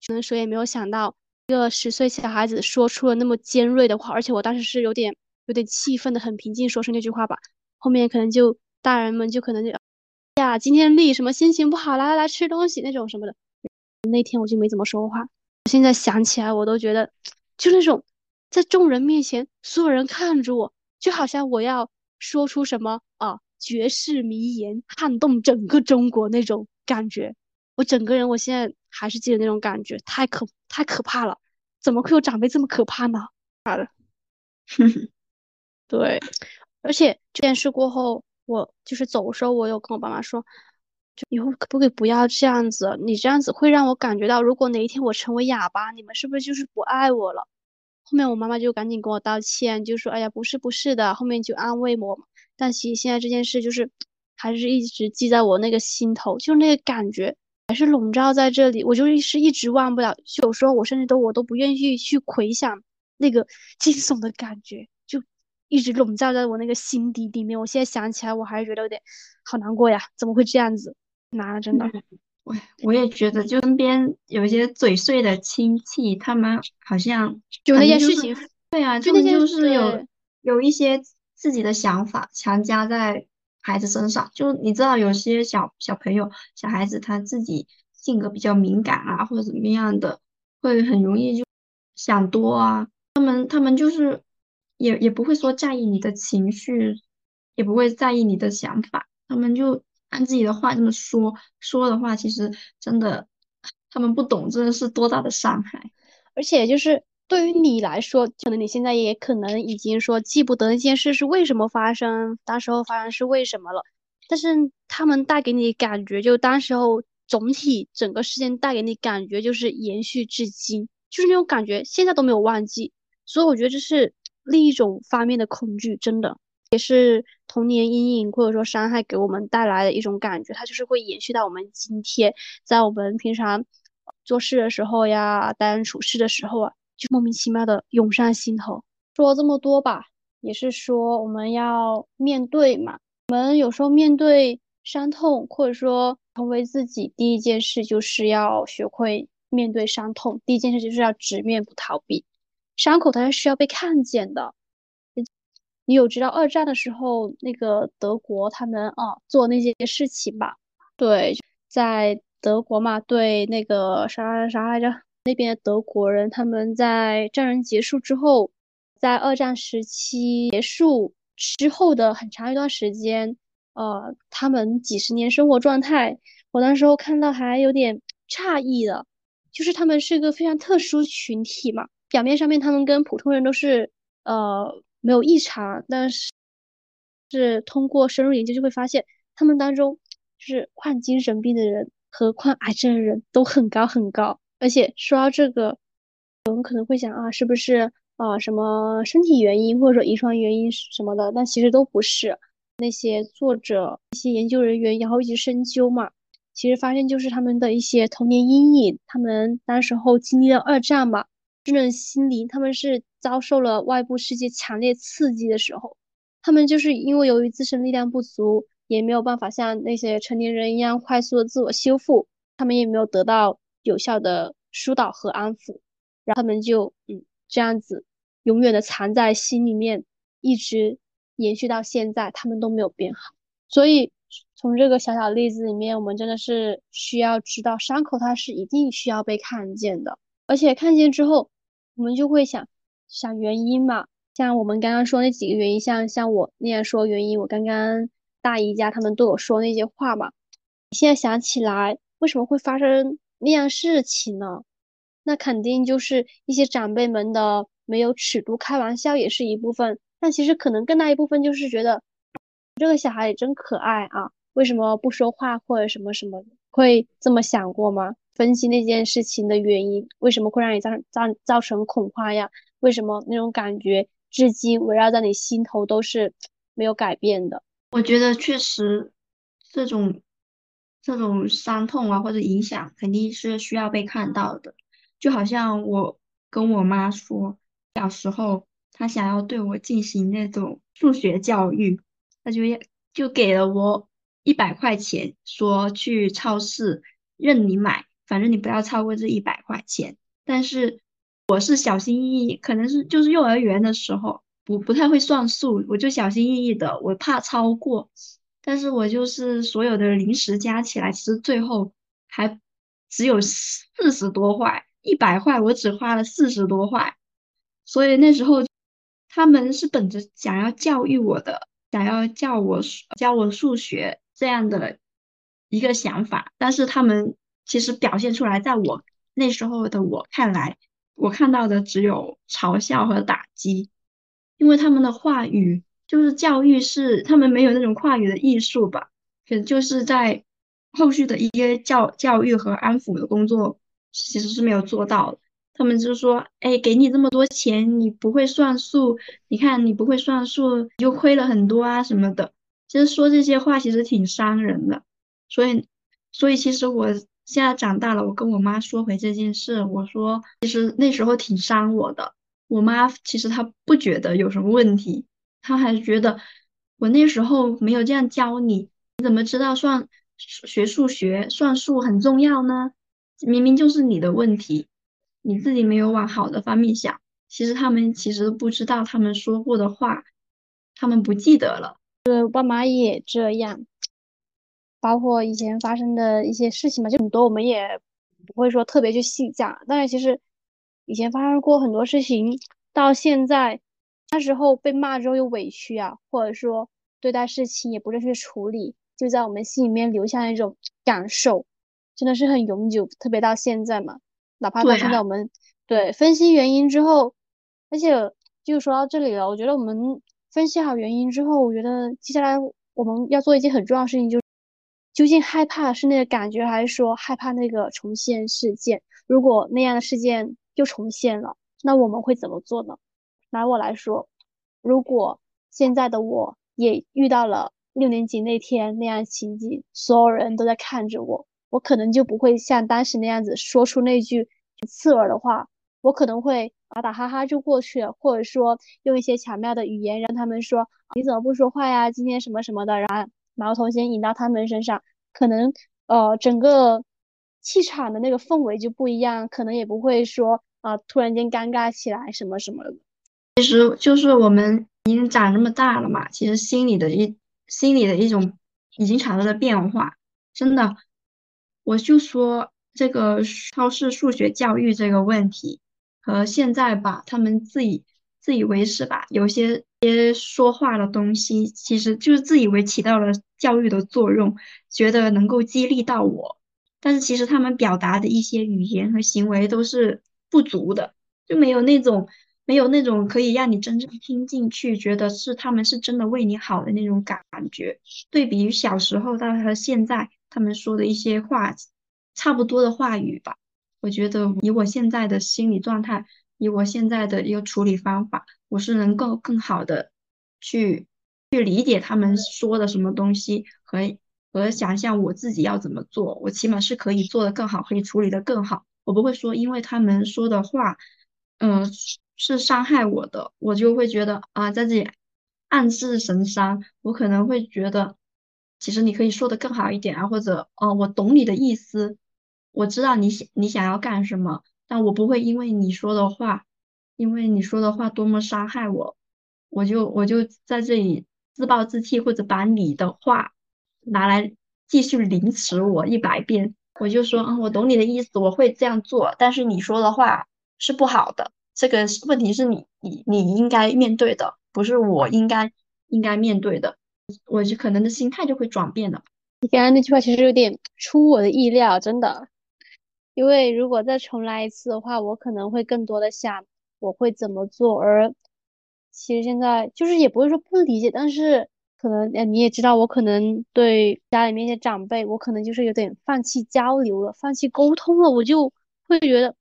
可能谁也没有想到，一个十岁小孩子说出了那么尖锐的话，而且我当时是有点有点气愤的，很平静说出那句话吧。后面可能就大人们就可能就呀，今天丽什么心情不好，来来来吃东西那种什么的。那天我就没怎么说话。我现在想起来，我都觉得就那种在众人面前，所有人看着我，就好像我要说出什么啊绝世名言，撼动整个中国那种。感觉我整个人我现在还是记得那种感觉，太可太可怕了，怎么会有长辈这么可怕呢？怕的，对，而且这件事过后，我就是走的时候，我有跟我爸妈说，就以后可不可以不要这样子？你这样子会让我感觉到，如果哪一天我成为哑巴，你们是不是就是不爱我了？后面我妈妈就赶紧跟我道歉，就说：“哎呀，不是不是的。”后面就安慰我。但其实现在这件事就是还是一直记在我那个心头，就那个感觉还是笼罩在这里，我就是一直忘不了。有时候我甚至都我都不愿意去回想那个 惊悚的感觉，就一直笼罩在我那个心底里面。我现在想起来，我还是觉得有点好难过呀！怎么会这样子？难，真的。我我也觉得，就身边有一些嘴碎的亲戚，他们好像就那件事情，对啊，他们就是有有一些自己的想法强加在孩子身上。就你知道，有些小小朋友、小孩子他自己性格比较敏感啊，或者怎么样的，会很容易就想多啊。他们他们就是也也不会说在意你的情绪，也不会在意你的想法，他们就。按自己的话这么说说的话，其实真的他们不懂，真的是多大的伤害。而且就是对于你来说，可能你现在也可能已经说记不得那件事是为什么发生，当时候发生是为什么了。但是他们带给你感觉，就当时候总体整个事件带给你感觉就是延续至今，就是那种感觉，现在都没有忘记。所以我觉得这是另一种方面的恐惧，真的。也是童年阴影或者说伤害给我们带来的一种感觉，它就是会延续到我们今天，在我们平常做事的时候呀，待人处事的时候啊，就莫名其妙的涌上心头。说这么多吧，也是说我们要面对嘛。我们有时候面对伤痛，或者说成为自己，第一件事就是要学会面对伤痛。第一件事就是要直面不逃避，伤口它是需要被看见的。你有知道二战的时候那个德国他们啊做那些事情吧？对，在德国嘛，对那个啥啥来着？那边的德国人他们在战争结束之后，在二战时期结束之后的很长一段时间，呃，他们几十年生活状态，我那时候看到还有点诧异的，就是他们是一个非常特殊群体嘛，表面上面他们跟普通人都是呃。没有异常，但是是通过深入研究就会发现，他们当中就是患精神病的人和患癌症的人都很高很高。而且说到这个，我们可能会想啊，是不是啊什么身体原因或者说遗传原因什么的？但其实都不是。那些作者、一些研究人员然后一直深究嘛，其实发现就是他们的一些童年阴影，他们当时候经历了二战嘛。这种心灵，他们是遭受了外部世界强烈刺激的时候，他们就是因为由于自身力量不足，也没有办法像那些成年人一样快速的自我修复，他们也没有得到有效的疏导和安抚，然后他们就嗯这样子永远的藏在心里面，一直延续到现在，他们都没有变好。所以从这个小小例子里面，我们真的是需要知道，伤口它是一定需要被看见的，而且看见之后。我们就会想想原因嘛，像我们刚刚说那几个原因，像像我那样说原因，我刚刚大姨家他们对我说那些话嘛，现在想起来为什么会发生那样事情呢？那肯定就是一些长辈们的没有尺度，开玩笑也是一部分，但其实可能更大一部分就是觉得这个小孩也真可爱啊，为什么不说话或者什么什么，会这么想过吗？分析那件事情的原因，为什么会让你造造造成恐慌呀？为什么那种感觉至今围绕在你心头都是没有改变的？我觉得确实，这种这种伤痛啊或者影响肯定是需要被看到的。就好像我跟我妈说，小时候她想要对我进行那种数学教育，她就要就给了我一百块钱，说去超市任你买。反正你不要超过这一百块钱，但是我是小心翼翼，可能是就是幼儿园的时候不不太会算数，我就小心翼翼的，我怕超过，但是我就是所有的零食加起来，其实最后还只有四十多块，一百块我只花了四十多块，所以那时候他们是本着想要教育我的，想要教我教我数学这样的一个想法，但是他们。其实表现出来，在我那时候的我看来，我看到的只有嘲笑和打击，因为他们的话语就是教育是他们没有那种话语的艺术吧，可能就是在后续的一些教教育和安抚的工作其实是没有做到的。他们就说：“哎，给你这么多钱，你不会算数，你看你不会算数，你就亏了很多啊什么的。”其实说这些话其实挺伤人的，所以，所以其实我现在长大了，我跟我妈说回这件事，我说其实那时候挺伤我的。我妈其实她不觉得有什么问题，他还觉得我那时候没有这样教你，你怎么知道算学数学算数很重要呢？明明就是你的问题。你自己没有往好的方面想，其实他们其实不知道他们说过的话，他们不记得了。对，我爸妈也这样，包括以前发生的一些事情嘛，就很多我们也不会说特别去细讲。但是其实以前发生过很多事情，到现在那时候被骂之后有委屈啊，或者说对待事情也不正确处理，就在我们心里面留下那种感受，真的是很永久。特别到现在嘛。哪怕到现在，我们对分析原因之后，而且就说到这里了，我觉得我们分析好原因之后，我觉得接下来我们要做一件很重要的事情，就是究竟害怕是那个感觉，还是说害怕那个重现事件？如果那样的事件又重现了，那我们会怎么做呢？拿我来说，如果现在的我也遇到了六年级那天那样情景，所有人都在看着我。我可能就不会像当时那样子说出那句刺耳的话，我可能会打打哈哈就过去了，或者说用一些巧妙的语言让他们说你怎么不说话呀？今天什么什么的，然后矛头先引到他们身上，可能呃整个气场的那个氛围就不一样，可能也不会说啊突然间尴尬起来什么什么的。其实就是我们已经长这么大了嘛，其实心里的一心里的一种已经产生了变化，真的。我就说这个超市数学教育这个问题，和现在吧，他们自以自以为是吧，有些些说话的东西，其实就是自以为起到了教育的作用，觉得能够激励到我，但是其实他们表达的一些语言和行为都是不足的，就没有那种没有那种可以让你真正听进去，觉得是他们是真的为你好的那种感觉。对比于小时候到和现在。他们说的一些话，差不多的话语吧。我觉得以我现在的心理状态，以我现在的一个处理方法，我是能够更好的去去理解他们说的什么东西，和和想象我自己要怎么做。我起码是可以做得更好，可以处理得更好。我不会说因为他们说的话，嗯，是伤害我的，我就会觉得啊，在这里暗自神伤。我可能会觉得。其实你可以说的更好一点啊，或者哦，我懂你的意思，我知道你想你想要干什么，但我不会因为你说的话，因为你说的话多么伤害我，我就我就在这里自暴自弃，或者把你的话拿来继续凌迟我一百遍，我就说啊，我懂你的意思，我会这样做，但是你说的话是不好的，这个问题是你你你应该面对的，不是我应该应该面对的。我就可能的心态就会转变了。你刚刚那句话其实有点出我的意料，真的。因为如果再重来一次的话，我可能会更多的想我会怎么做。而其实现在就是也不会说不理解，但是可能哎你也知道，我可能对家里面一些长辈，我可能就是有点放弃交流了，放弃沟通了。我就会觉得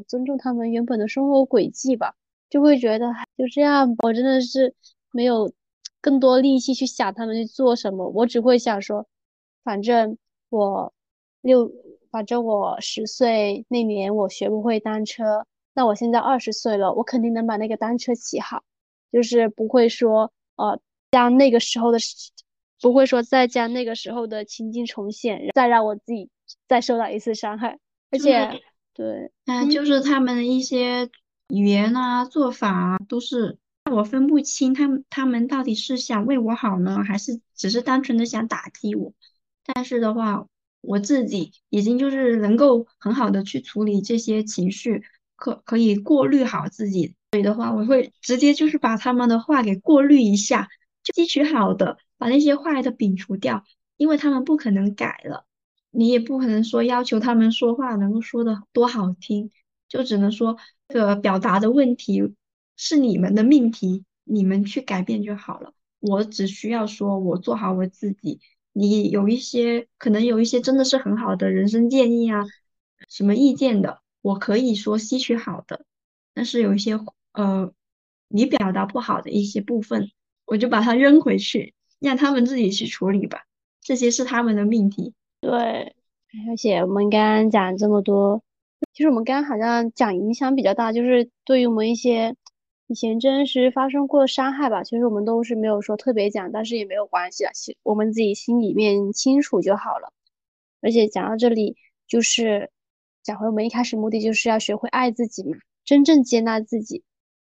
尊重他们原本的生活轨迹吧，就会觉得就这样，我真的是没有。更多力气去想他们去做什么，我只会想说，反正我六，反正我十岁那年我学不会单车，那我现在二十岁了，我肯定能把那个单车骑好，就是不会说呃将那个时候的，不会说再将那个时候的情境重现，再让我自己再受到一次伤害，而且对，嗯，就是他们的一些语言啊、做法啊，都是。我分不清他们他们到底是想为我好呢，还是只是单纯的想打击我？但是的话，我自己已经就是能够很好的去处理这些情绪，可可以过滤好自己。所以的话，我会直接就是把他们的话给过滤一下，就汲取好的，把那些坏的摒除掉，因为他们不可能改了。你也不可能说要求他们说话能够说的多好听，就只能说这个表达的问题是你们的命题，你们去改变就好了。我只需要说我做好我自己。你有一些可能有一些真的是很好的人生建议啊，什么意见的，我可以说吸取好的，但是有一些呃你表达不好的一些部分，我就把它扔回去，让他们自己去处理吧，这些是他们的命题。对，而且我们刚刚讲这么多，其实我们刚刚好像讲影响比较大，就是对于我们一些。以前真实发生过的伤害吧，其实我们都是没有说特别讲，但是也没有关系的，其我们自己心里面清楚就好了。而且讲到这里，就是讲回我们一开始目的，就是要学会爱自己嘛，真正接纳自己。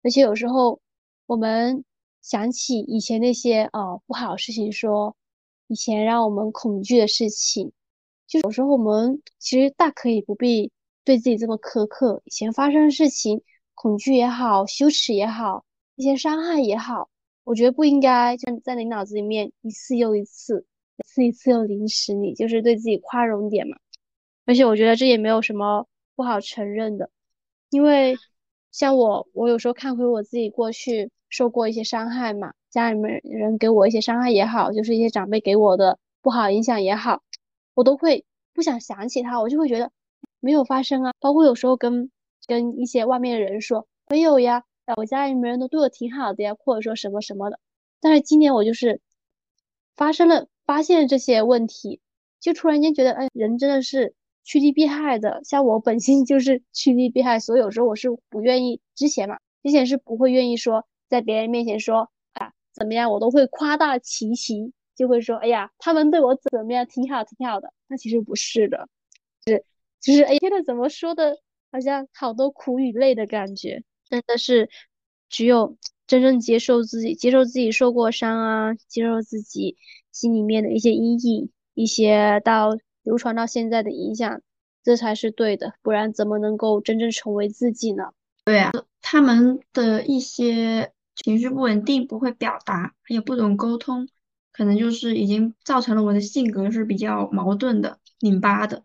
而且有时候我们想起以前那些哦不好的事情，说以前让我们恐惧的事情，就有时候我们其实大可以不必对自己这么苛刻。以前发生的事情。恐惧也好，羞耻也好，一些伤害也好，我觉得不应该就在你脑子里面一次又一次，一次一次又凌迟你，就是对自己宽容点嘛。而且我觉得这也没有什么不好承认的，因为像我，我有时候看回我自己过去受过一些伤害嘛，家里面人给我一些伤害也好，就是一些长辈给我的不好影响也好，我都会不想想起他，我就会觉得没有发生啊。包括有时候跟。跟一些外面的人说没有呀，我家里面人都对我挺好的呀，或者说什么什么的。但是今年我就是发生了，发现了这些问题，就突然间觉得，哎，人真的是趋利避害的。像我本性就是 趋利避害，所以有时候我是不愿意，之前嘛，之前是不会愿意说在别人面前说怎么样，我都会夸大其词，就会说，哎呀，他们对我怎么样，挺好，挺好的。那其实不是的，是就是哎，天呐，怎么说的？好像好多苦与累的感觉，真的是只有真正接受自己，接受自己受过伤啊，接受自己心里面的一些阴影，一些到流传到现在的影响，这才是对的，不然怎么能够真正成为自己呢？对啊，他们的一些情绪不稳定，不会表达，还有不懂沟通，可能就是已经造成了我的性格是比较矛盾的、拧巴的。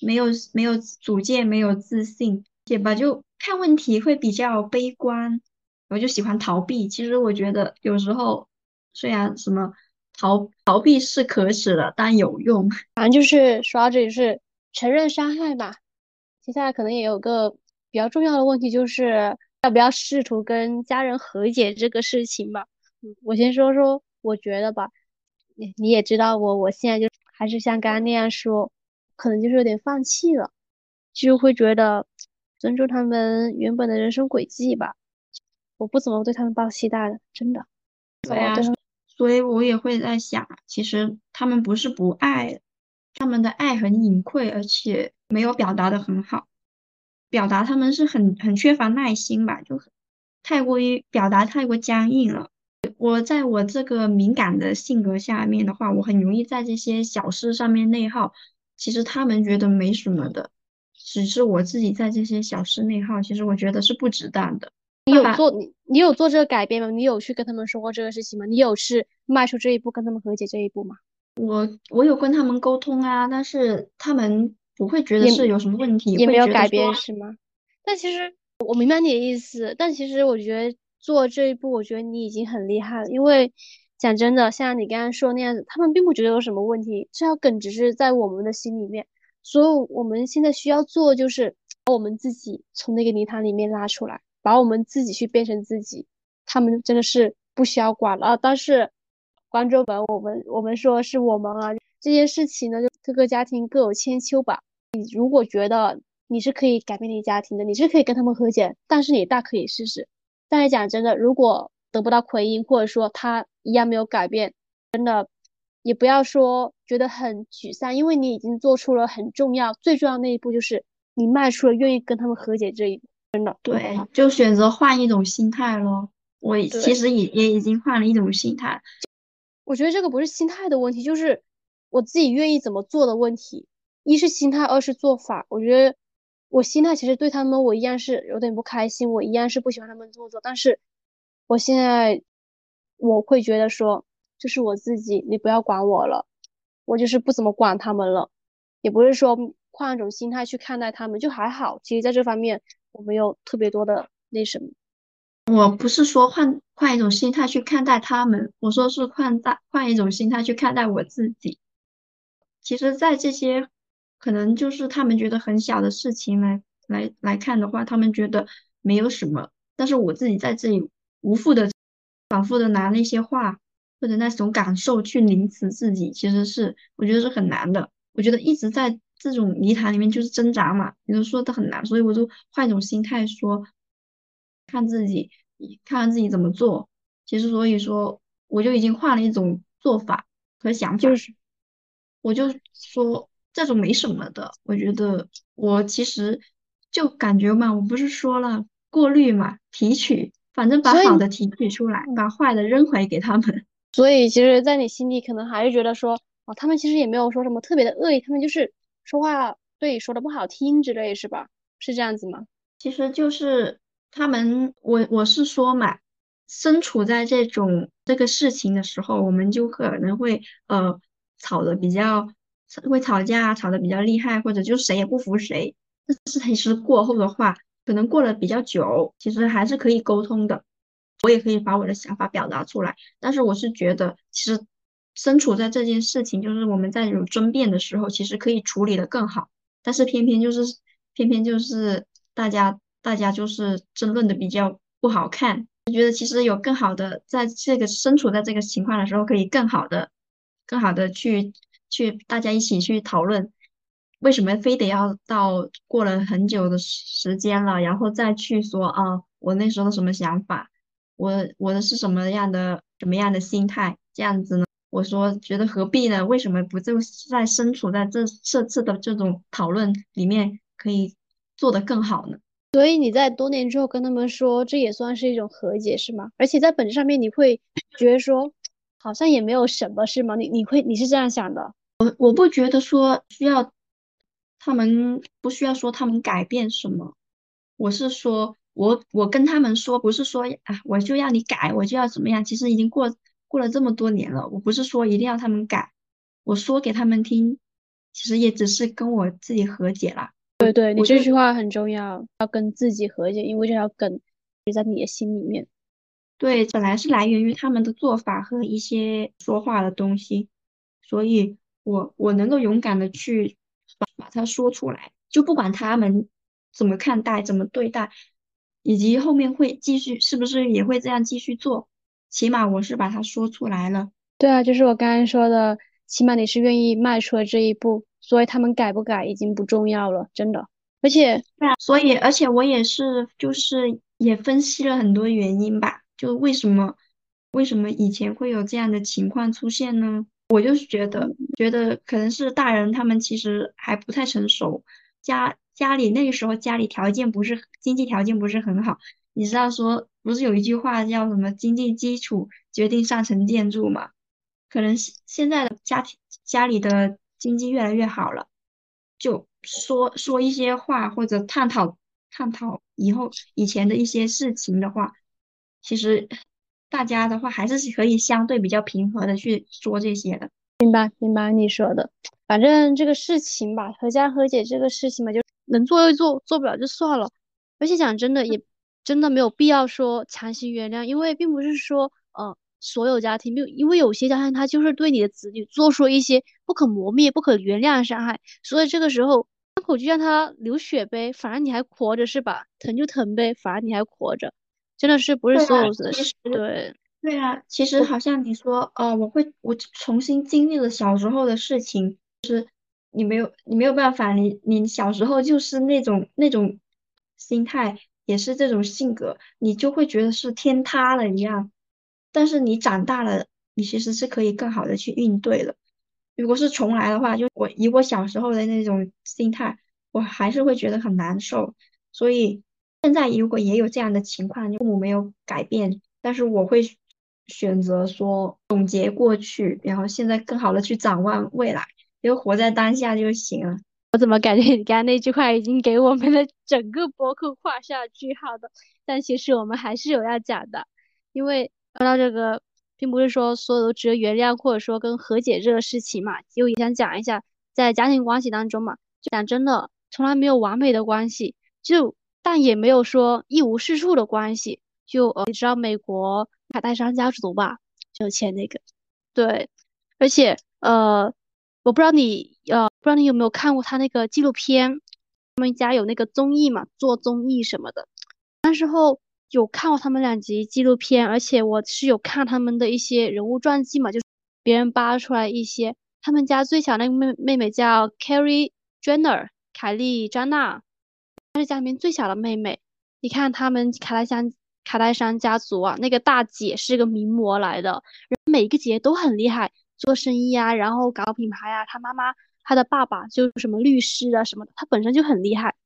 没有没有主见，没有自信，对吧？就看问题会比较悲观，我就喜欢逃避。其实我觉得有时候虽然什么逃逃避是可耻的，但有用。反正就是说到这里是承认伤害吧。接下来可能也有个比较重要的问题，就是要不要试图跟家人和解这个事情吧。我先说说，我觉得吧，你你也知道我，我现在就还是像刚刚那样说。可能就是有点放弃了，就会觉得尊重他们原本的人生轨迹吧。我不怎么对他们抱期待的，真的。对啊，所以我也会在想，其实他们不是不爱，他们的爱很隐晦，而且没有表达的很好。表达他们是很很缺乏耐心吧，就太过于表达太过僵硬了。我在我这个敏感的性格下面的话，我很容易在这些小事上面内耗。其实他们觉得没什么的，只是我自己在这些小事内耗。其实我觉得是不值当的。你有做你你有做这个改变吗？你有去跟他们说过这个事情吗？你有是迈出这一步跟他们和解这一步吗？我我有跟他们沟通啊，但是他们不会觉得是有什么问题，也没有改变是吗？但其实我明白你的意思，但其实我觉得做这一步，我觉得你已经很厉害了，因为。讲真的，像你刚刚说那样子，他们并不觉得有什么问题，这条梗只是在我们的心里面。所以我们现在需要做，就是把我们自己从那个泥潭里面拉出来，把我们自己去变成自己。他们真的是不需要管了。但是观众们，我们我们说是我们啊，这件事情呢，就各个家庭各有千秋吧。你如果觉得你是可以改变你家庭的，你是可以跟他们和解，但是你大可以试试。但是讲真的，如果得不到回应，或者说他一样没有改变，真的也不要说觉得很沮丧，因为你已经做出了很重要、最重要那一步，就是你迈出了愿意跟他们和解这一步。真的，对，就选择换一种心态咯。我其实也也已经换了一种心态。我觉得这个不是心态的问题，就是我自己愿意怎么做的问题。一是心态，二是做法。我觉得我心态其实对他们，我一样是有点不开心，我一样是不喜欢他们这么做，但是。我现在我会觉得说，就是我自己，你不要管我了，我就是不怎么管他们了。也不是说换一种心态去看待他们，就还好。其实在这方面我没有特别多的那什么。我不是说换换一种心态去看待他们，我说是换待换一种心态去看待我自己。其实，在这些可能就是他们觉得很小的事情来来来看的话，他们觉得没有什么。但是我自己在这里无复的、反复的拿那些话或者那种感受去凌迟自己，其实是我觉得是很难的。我觉得一直在这种泥潭里面就是挣扎嘛，你都说的很难，所以我就换一种心态说。看自己，看看自己怎么做。其实，所以说，我就已经换了一种做法和想法。就是，我就说这种没什么的。我觉得我其实就感觉嘛，我不是说了过滤嘛，提取，反正把好的提取出来，把坏的扔回给他们。所以，其实，在你心里可能还是觉得说，哦，他们其实也没有说什么特别的恶意，他们就是说话对你说的不好听之类，是吧？是这样子吗？其实就是。他们，我我是说嘛，身处在这种这个事情的时候，我们就可能会呃吵的比较会吵架，吵得比较厉害，或者就谁也不服谁。但是其实过后的话，可能过了比较久，其实还是可以沟通的。我也可以把我的想法表达出来。但是我是觉得，其实身处在这件事情，就是我们在有争辩的时候，其实可以处理的更好。但是偏偏就是偏偏就是大家。大家就是争论的比较不好看，我觉得其实有更好的，在这个身处在这个情况的时候，可以更好的、更好的去去大家一起去讨论，为什么非得要到过了很久的时间了，然后再去说啊，我那时候什么想法，我我的是什么样的什么样的心态这样子呢？我说觉得何必呢？为什么不就在身处在这这次的这种讨论里面可以做得更好呢？所以你在多年之后跟他们说，这也算是一种和解，是吗？而且在本质上面，你会觉得说，好像也没有什么，是吗？你你会你是这样想的？我我不觉得说需要他们不需要说他们改变什么，我是说我我跟他们说，不是说啊我就要你改，我就要怎么样？其实已经过过了这么多年了，我不是说一定要他们改，我说给他们听，其实也只是跟我自己和解了。对对，你这句话很重要，要跟自己和解，因为这条梗就在你的心里面。对，本来是来源于他们的做法和一些说话的东西，所以我我能够勇敢的去把把它说出来，就不管他们怎么看待、怎么对待，以及后面会继续是不是也会这样继续做，起码我是把它说出来了。对啊，就是我刚刚说的，起码你是愿意迈出了这一步。所以他们改不改已经不重要了，真的。而且，对啊，所以而且我也是，就是也分析了很多原因吧，就为什么为什么以前会有这样的情况出现呢？我就是觉得，觉得可能是大人他们其实还不太成熟，家家里那个时候家里条件不是经济条件不是很好，你知道说不是有一句话叫什么“经济基础决定上层建筑”嘛？可能现现在的家庭家里的。经济越来越好了，就说说一些话或者探讨探讨以后以前的一些事情的话，其实大家的话还是可以相对比较平和的去说这些的。明白明白你说的，反正这个事情吧，和家和解这个事情嘛，就能做就做，做不了就算了。而且讲真的，也真的没有必要说强行原谅，因为并不是说呃。所有家庭，因因为有些家庭他就是对你的子女做出一些不可磨灭、不可原谅的伤害，所以这个时候伤口就让他流血呗，反正你还活着是吧？疼就疼呗，反正你还活着，真的是不是所有的事？对对啊，其实好像你说哦，我会我重新经历了小时候的事情，就是你没有你没有办法，你你小时候就是那种那种心态，也是这种性格，你就会觉得是天塌了一样。但是你长大了，你其实是可以更好的去应对了。如果是重来的话，就我以我小时候的那种心态，我还是会觉得很难受。所以现在如果也有这样的情况，父母没有改变，但是我会选择说总结过去，然后现在更好的去展望未来，就活在当下就行了。我怎么感觉你刚刚那句话已经给我们的整个博客画下句号的？但其实我们还是有要讲的，因为。说到这个，并不是说所有都值得原谅，或者说跟和解这个事情嘛，就也想讲一下，在家庭关系当中嘛，讲真的，从来没有完美的关系，就但也没有说一无是处的关系。就呃，你知道美国卡戴珊家族吧？就签那个，对，而且呃，我不知道你呃，不知道你有没有看过他那个纪录片，他们家有那个综艺嘛，做综艺什么的。那时候有看过他们两集纪录片，而且我是有看他们的一些人物传记嘛，就别人扒出来一些。他们家最小那个妹妹妹叫 Carrie Jenner，凯莉·詹娜，她是家里面最小的妹妹。你看他们卡戴珊卡戴珊家族啊，那个大姐是个名模来的，然后每个姐姐都很厉害，做生意啊，然后搞品牌啊。她妈妈，她的爸爸就什么律师啊什么的，她本身就很厉害。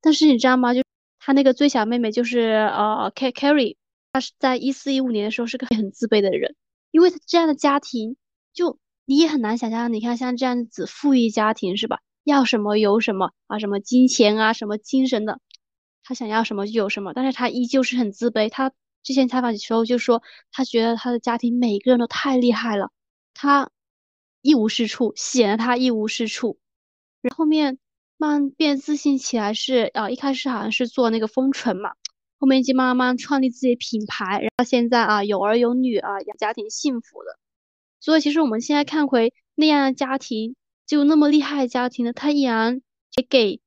但是你知道吗？就她那个最小妹妹就是呃，K Carrie，她是在一四一五年的时候是个很自卑的人，因为她这样的家庭就。你也很难想象，你看像这样子富裕家庭是吧？要什么有什么啊，什么金钱啊，什么精神的，他想要什么就有什么。但是他依旧是很自卑。他之前采访的时候就说，他觉得他的家庭每个人都太厉害了，他一无是处，显得他一无是处。然后面慢变自信起来是啊，一开始好像是做那个封唇嘛，后面就慢慢创立自己品牌，然后现在啊有儿有女啊，养家庭幸福的。所以其实我们现在看回那样的家庭，就那么厉害的家庭呢，他依然也给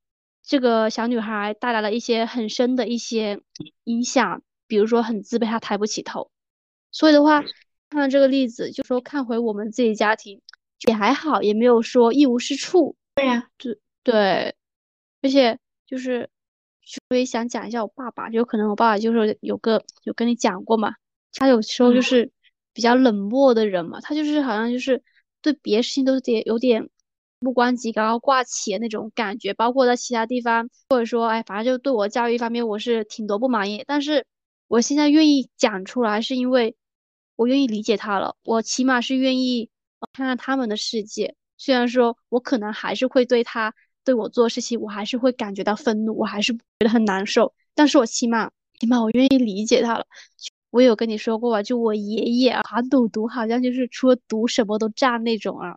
这个小女孩带来了一些很深的一些影响，比如说很自卑，她抬不起头。所以的话，看这个例子，就说看回我们自己家庭也还好，也没有说一无是处。对呀，对对，而且就是我也想讲一下我爸爸，就可能我爸爸就是有个有跟你讲过嘛，他有时候就是。比较冷漠的人嘛，他就是好像就是对别的事情都是点有点目光极高挂起的那种感觉，包括在其他地方，或者说哎，反正就对我教育方面我是挺多不满意。但是我现在愿意讲出来，是因为我愿意理解他了，我起码是愿意看看他们的世界。虽然说我可能还是会对他对我做事情，我还是会感觉到愤怒，我还是觉得很难受，但是我起码起码我愿意理解他了。我有跟你说过吧，就我爷爷啊，赌毒好像就是除了毒什么都占那种啊。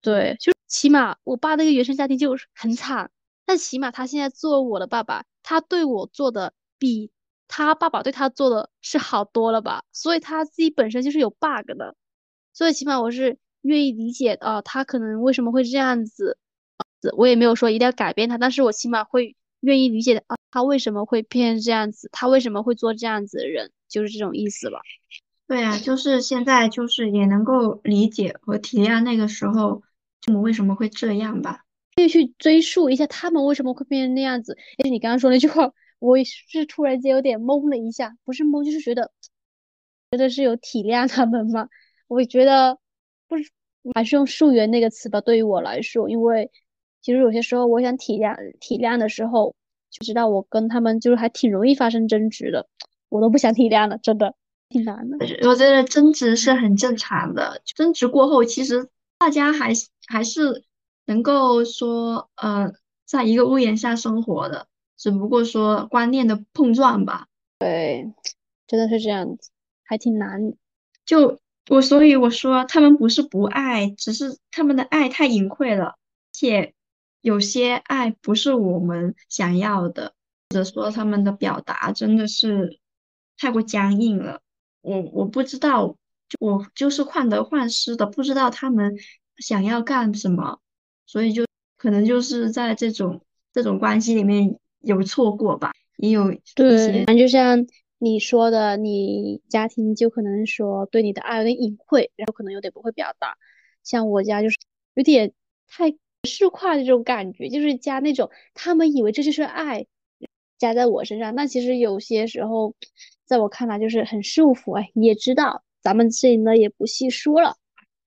对，就起码我爸那个原生家庭就很惨，但起码他现在做我的爸爸，他对我做的比他爸爸对他做的是好多了吧？所以他自己本身就是有 bug 的，所以起码我是愿意理解啊，他可能为什么会这样子，我也没有说一定要改变他，但是我起码会。愿意理解啊，他为什么会变成这样子？他为什么会做这样子的人？就是这种意思吧。对啊，就是现在就是也能够理解和体谅那个时候父母为什么会这样吧。可以去追溯一下他们为什么会变成那样子。哎，你刚刚说那句话，我是突然间有点懵了一下，不是懵，就是觉得觉得是有体谅他们吗？我觉得不是，还是用溯源那个词吧。对于我来说，因为。其实有些时候，我想体谅体谅的时候，就知道我跟他们就是还挺容易发生争执的，我都不想体谅了，真的挺难的。我觉得争执是很正常的，争执过后，其实大家还是还是能够说，呃，在一个屋檐下生活的，只不过说观念的碰撞吧。对，真的是这样子，还挺难。就我所以我说，他们不是不爱，只是他们的爱太隐晦了，且。有些爱不是我们想要的，或者说他们的表达真的是太过僵硬了。我我不知道，我就是患得患失的，不知道他们想要干什么，所以就可能就是在这种这种关系里面有错过吧，也有对，就像你说的，你家庭就可能说对你的爱有点隐晦，然后可能有点不会表达。像我家就是有点太。市侩的这种感觉，就是加那种他们以为这就是爱，加在我身上。那其实有些时候，在我看来就是很束缚。哎，你也知道，咱们这里呢也不细说了，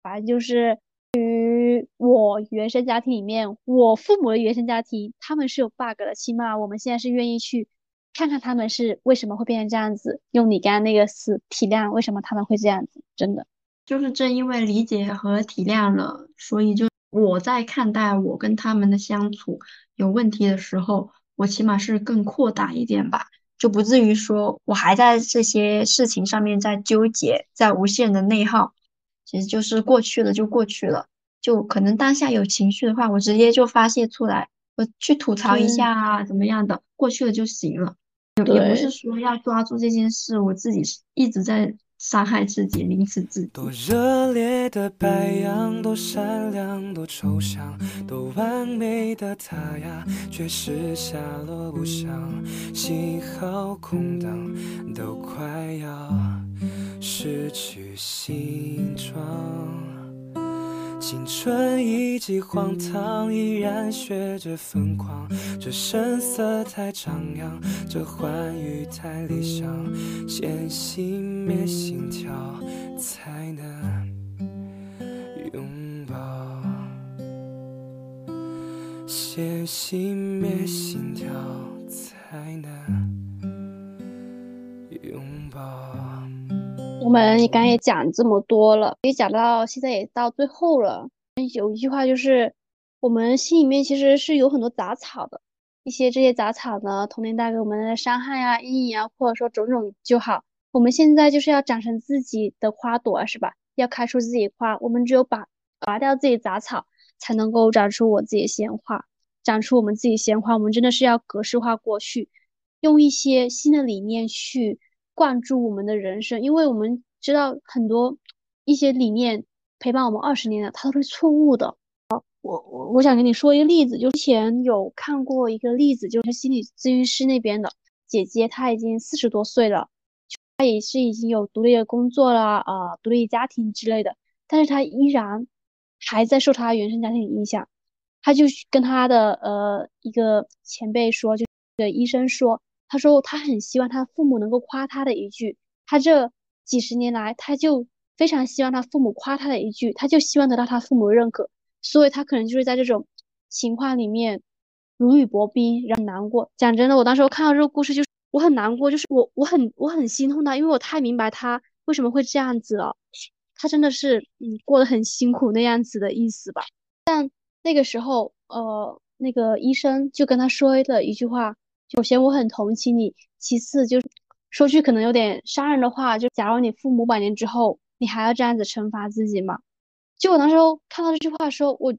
反正就是于我原生家庭里面，我父母的原生家庭，他们是有 bug 的。起码我们现在是愿意去看看他们是为什么会变成这样子。用你刚刚那个词体谅，为什么他们会这样子？真的，就是正因为理解和体谅了，所以就。我在看待我跟他们的相处有问题的时候，我起码是更扩大一点吧，就不至于说我还在这些事情上面在纠结，在无限的内耗。其实就是过去了就过去了，就可能当下有情绪的话，我直接就发泄出来，我去吐槽一下啊，怎么样的，过去了就行了。也也不是说要抓住这件事，我自己一直在伤害自己，凌迟自己。多热烈的白羊，多善良，多抽象，多完美的他呀，却是下落不详，信号空荡，都快要失去形状。青春一记荒唐，依然学着疯狂。这声色太张扬，这欢愉太理想。先熄灭心跳，才能拥抱。先熄灭心跳，才能拥抱。我们刚也讲这么多了，也讲到现在也到最后了。有一句话就是，我们心里面其实是有很多杂草的，一些这些杂草呢，童年带给我们的伤害啊、阴影啊，或者说种种就好。我们现在就是要长成自己的花朵，是吧？要开出自己花。我们只有把拔掉自己杂草，才能够长出我自己的鲜花，长出我们自己鲜花。我们真的是要格式化过去，用一些新的理念去。灌注我们的人生，因为我们知道很多一些理念陪伴我们二十年的，它都是错误的。我我我想跟你说一个例子，就之前有看过一个例子，就是心理咨询师那边的姐姐，她已经四十多岁了，她也是已经有独立的工作了啊，独立家庭之类的，但是她依然还在受她原生家庭影响。她就跟她的呃一个前辈说，就个医生说。他说他很希望他父母能够夸他的一句，他这几十年来他就非常希望他父母夸他的一句，他就希望得到他父母认可，所以他可能就是在这种情况里面如履薄冰，然后难过。讲真的，我当时我看到这个故事，就是我很难过，就是我我很我很心痛他，因为我太明白他为什么会这样子了，他真的是嗯过得很辛苦那样子的意思吧。但那个时候，呃，那个医生就跟他说了一句话。首先我很同情你，其次就是说句可能有点伤人的话，就假如你父母百年之后，你还要这样子惩罚自己吗？就我当时候看到这句话的时候，我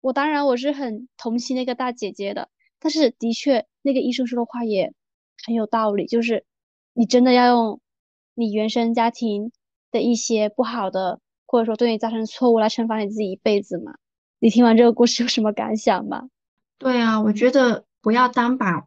我当然我是很同情那个大姐姐的，但是的确那个医生说的话也很有道理，就是你真的要用你原生家庭的一些不好的，或者说对你造成错误来惩罚你自己一辈子吗？你听完这个故事有什么感想吗？对啊，我觉得不要单把。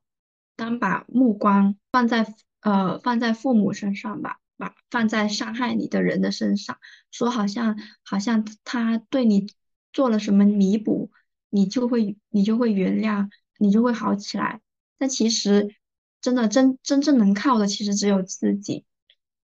当把目光放在呃放在父母身上吧，把放在伤害你的人的身上，说好像好像他对你做了什么弥补，你就会你就会原谅，你就会好起来。但其实真的真真正能靠的，其实只有自己，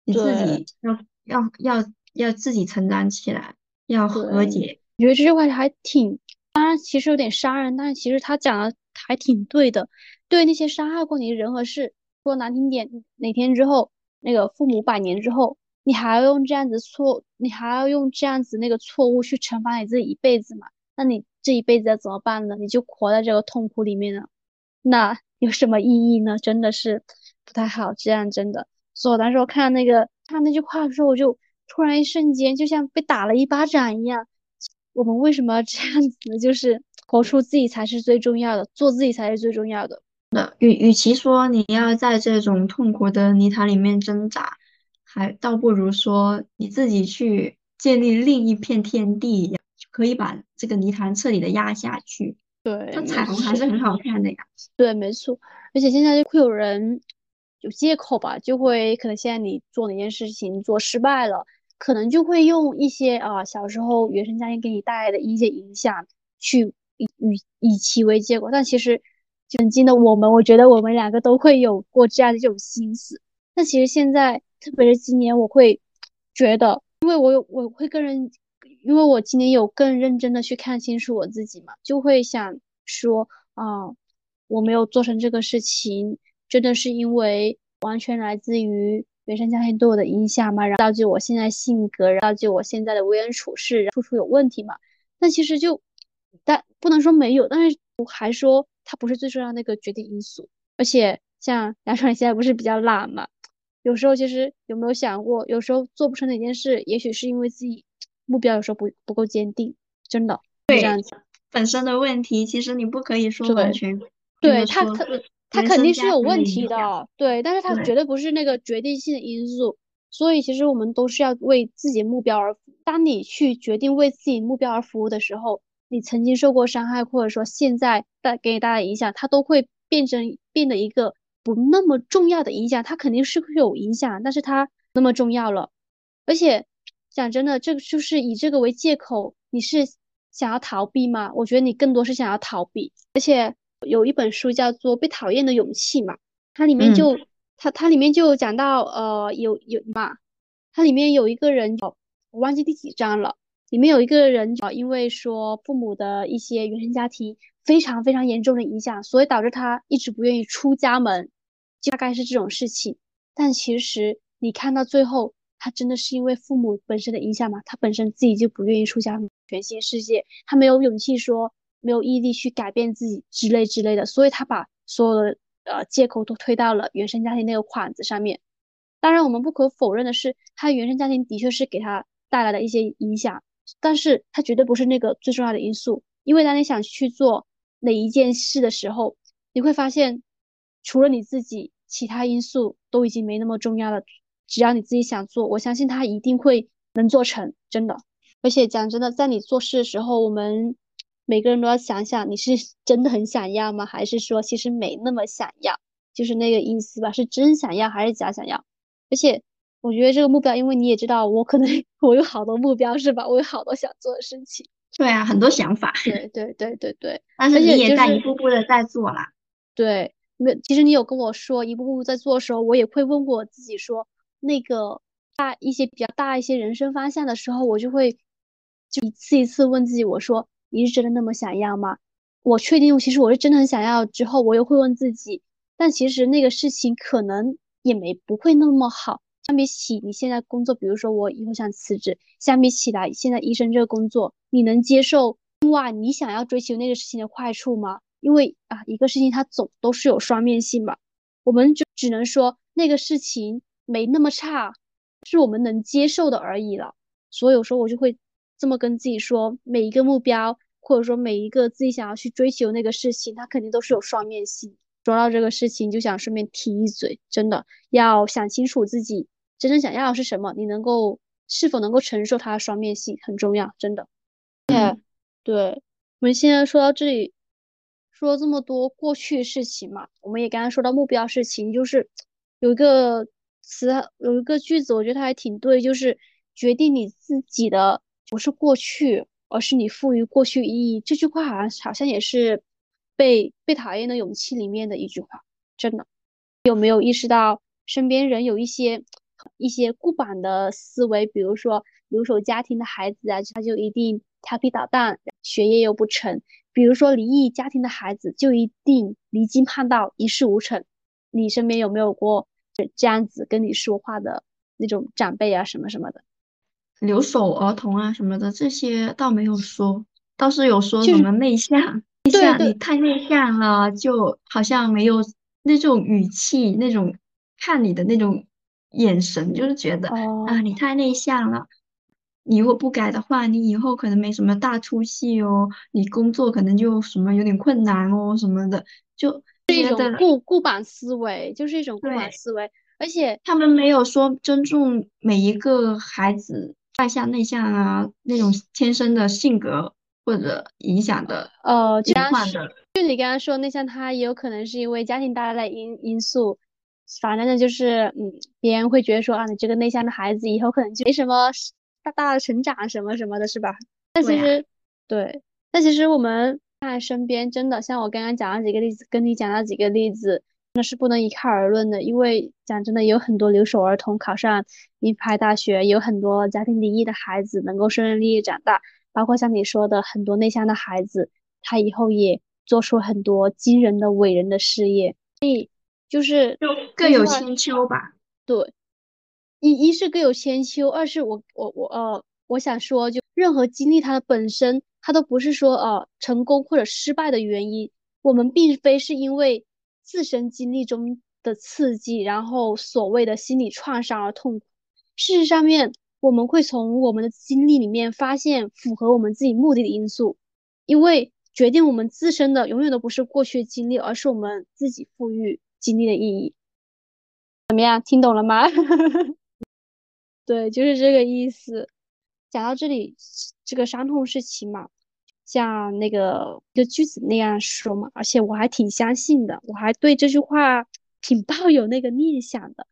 你自己要要要要自己成长起来，要和解。我觉得这句话还挺，当然其实有点伤人，但是其实他讲的还挺对的。对那些伤害过你的人和事，说难听点，哪天之后那个父母百年之后，你还要用这样子错，你还要用这样子那个错误去惩罚你自己一辈子嘛？那你这一辈子要怎么办呢？你就活在这个痛苦里面了，那有什么意义呢？真的是不太好，这样真的。所以我当时我看那个看那句话的时候，我就突然一瞬间就像被打了一巴掌一样。我们为什么要这样子呢？就是活出自己才是最重要的，做自己才是最重要的。那与与其说你要在这种痛苦的泥潭里面挣扎，还倒不如说你自己去建立另一片天地，可以把这个泥潭彻底的压下去。对，它彩虹还是很好看的呀。对，没错。而且现在就会有人有借口吧，就会可能现在你做哪件事情做失败了，可能就会用一些啊小时候原生家庭给你带来的一些影响去以以以其为结果，但其实。曾经的我们，我觉得我们两个都会有过这样的这种心思。但其实现在，特别是今年，我会觉得，因为我有我会更认，因为我今年有更认真的去看清楚我自己嘛，就会想说啊，我没有做成这个事情，真的是因为完全来自于原生家庭对我的影响嘛，然后导致我现在性格，然后导致我现在的为人处事处处有问题嘛。那其实就，但不能说没有，但是我还说。它不是最重要那个决定因素，而且像杨爽现在不是比较懒嘛？有时候其实有没有想过，有时候做不成哪件事，也许是因为自己目标有时候不不够坚定。真的。对，这样子本身的问题，其实你不可以说完全。对他，他他肯定是有问题的，对，但是他绝对不是那个决定性的因素。所以其实我们都是要为自己目标而服。当你去决定为自己目标而服务的时候，你曾经受过伤害，或者说现在带给你带来影响，它都会变成变得一个不那么重要的影响。它肯定是会有影响，但是它那么重要了。而且讲真的，这个就是以这个为借口，你是想要逃避吗？我觉得你更多是想要逃避。而且有一本书叫做《被讨厌的勇气》嘛，它里面就它它里面就讲到呃有有嘛，它里面有一个人，我忘记第几章了。里面有一个人啊，因为说父母的一些原生家庭非常非常严重的影响，所以导致他一直不愿意出家门，大概是这种事情。但其实你看到最后，他真的是因为父母本身的影响嘛？他本身自己就不愿意出家门，全新世界，他没有勇气说，没有毅力去改变自己之类之类的，所以他把所有的呃借口都推到了原生家庭那个款子上面。当然，我们不可否认的是，他原生家庭的确是给他带来了一些影响。但是他绝对不是那个最重要的因素，因为当你想去做哪一件事的时候，你会发现，除了你自己，其他因素都已经没那么重要了。只要你自己想做，我相信他一定会能做成，真的。而且讲真的，在你做事的时候，我们每个人都要想想，你是真的很想要吗？还是说其实没那么想要？就是那个意思吧，是真想要还是假想要？而且。我觉得这个目标，因为你也知道，我可能我有好多目标，是吧？我有好多想做的事情。对啊，很多想法。对对对对对。但是你也在一步步的在做啦。对，没，其实你有跟我说一步步在做的时候，我也会问过我自己，说那个大一些比较大一些人生方向的时候，我就会就一次一次问自己，我说你是真的那么想要吗？我确定，其实我是真的很想要。之后我又会问自己，但其实那个事情可能也没不会那么好。相比起你现在工作，比如说我以后想辞职，相比起来，现在医生这个工作，你能接受？另外，你想要追求那个事情的坏处吗？因为啊，一个事情它总都是有双面性嘛。我们就只能说那个事情没那么差，是我们能接受的而已了。所以有时候我就会这么跟自己说：每一个目标，或者说每一个自己想要去追求那个事情，它肯定都是有双面性。说到这个事情，就想顺便提一嘴，真的要想清楚自己。真正想要的是什么？你能够是否能够承受它的双面性很重要，真的。对，对，我们现在说到这里，说这么多过去事情嘛，我们也刚刚说到目标事情，就是有一个词，有一个句子，我觉得它还挺对，就是决定你自己的不是过去，而是你赋予过去意义。这句话好像好像也是被被讨厌的勇气里面的一句话，真的。有没有意识到身边人有一些？一些固板的思维，比如说留守家庭的孩子啊，他就一定调皮捣蛋，学业又不成；比如说离异家庭的孩子，就一定离经叛道，一事无成。你身边有没有过这样子跟你说话的那种长辈啊，什么什么的？留守儿童啊什么的，这些倒没有说，倒是有说什么内向，内向你太内向了，就好像没有那种语气，那种看你的那种。眼神就是觉得啊，你太内向了，你如果不改的话，你以后可能没什么大出息哦，你工作可能就什么有点困难哦什么的，就是一种固固板思维，就是一种固板思维，而且他们没有说尊重每一个孩子外向内向啊那种天生的性格或者影响的呃情况的，就你刚刚说内向，他也有可能是因为家庭带来的因因素。反正呢，就是，嗯，别人会觉得说啊，你这个内向的孩子以后可能就没什么大大的成长什么什么的，是吧？但其实，对，但其实我们看身边，真的像我刚刚讲了几个例子，跟你讲了几个例子，那是不能一概而论的。因为讲真的，有很多留守儿童考上名牌大学，有很多家庭离异的孩子能够顺顺利利长大，包括像你说的很多内向的孩子，他以后也做出很多惊人的伟人的事业。所以。就是就各有千秋吧。对，一一是各有千秋，二是我我我呃，我想说，就任何经历它的本身，它都不是说呃成功或者失败的原因。我们并非是因为自身经历中的刺激，然后所谓的心理创伤而痛苦。事实上面，我们会从我们的经历里面发现符合我们自己目的的因素，因为决定我们自身的永远都不是过去经历，而是我们自己赋予经历的意义。怎么样，听懂了吗？对，就是这个意思。讲到这里，这个伤痛是起码，像那个一个句子那样说嘛，而且我还挺相信的，我还对这句话 挺抱有那个念想的。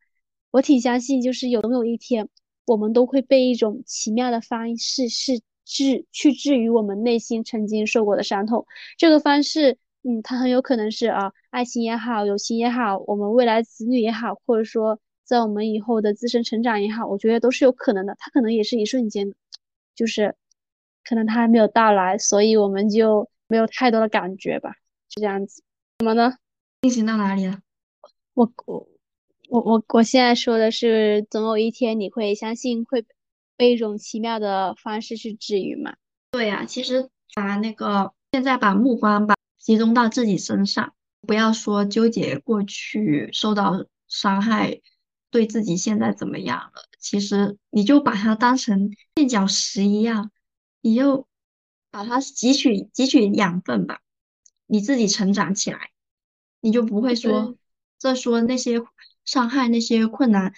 我挺相信，就是有总有一天，我们都会被一种奇妙的方式是治去治愈我们内心曾经受过的伤痛。这个方式，嗯，它很有可能是啊，爱情也好，友情也好，我们未来子女也好，或者说在我们以后的自身成长也好，我觉得都是有可能的。它可能也是一瞬间。就是可能他还没有到来，所以我们就没有太多的感觉吧，就这样子。怎么呢？进行到哪里了？我我我我我现在说的是，总有一天你会相信会被一种奇妙的方式去治愈嘛？对呀，其实把那个现在把目光吧集中到自己身上，不要说纠结过去受到伤害。对自己现在怎么样了？其实你就把它当成垫脚石一样，你就把它汲取汲取养分吧，你自己成长起来，你就不会说再说那些伤害、那些困难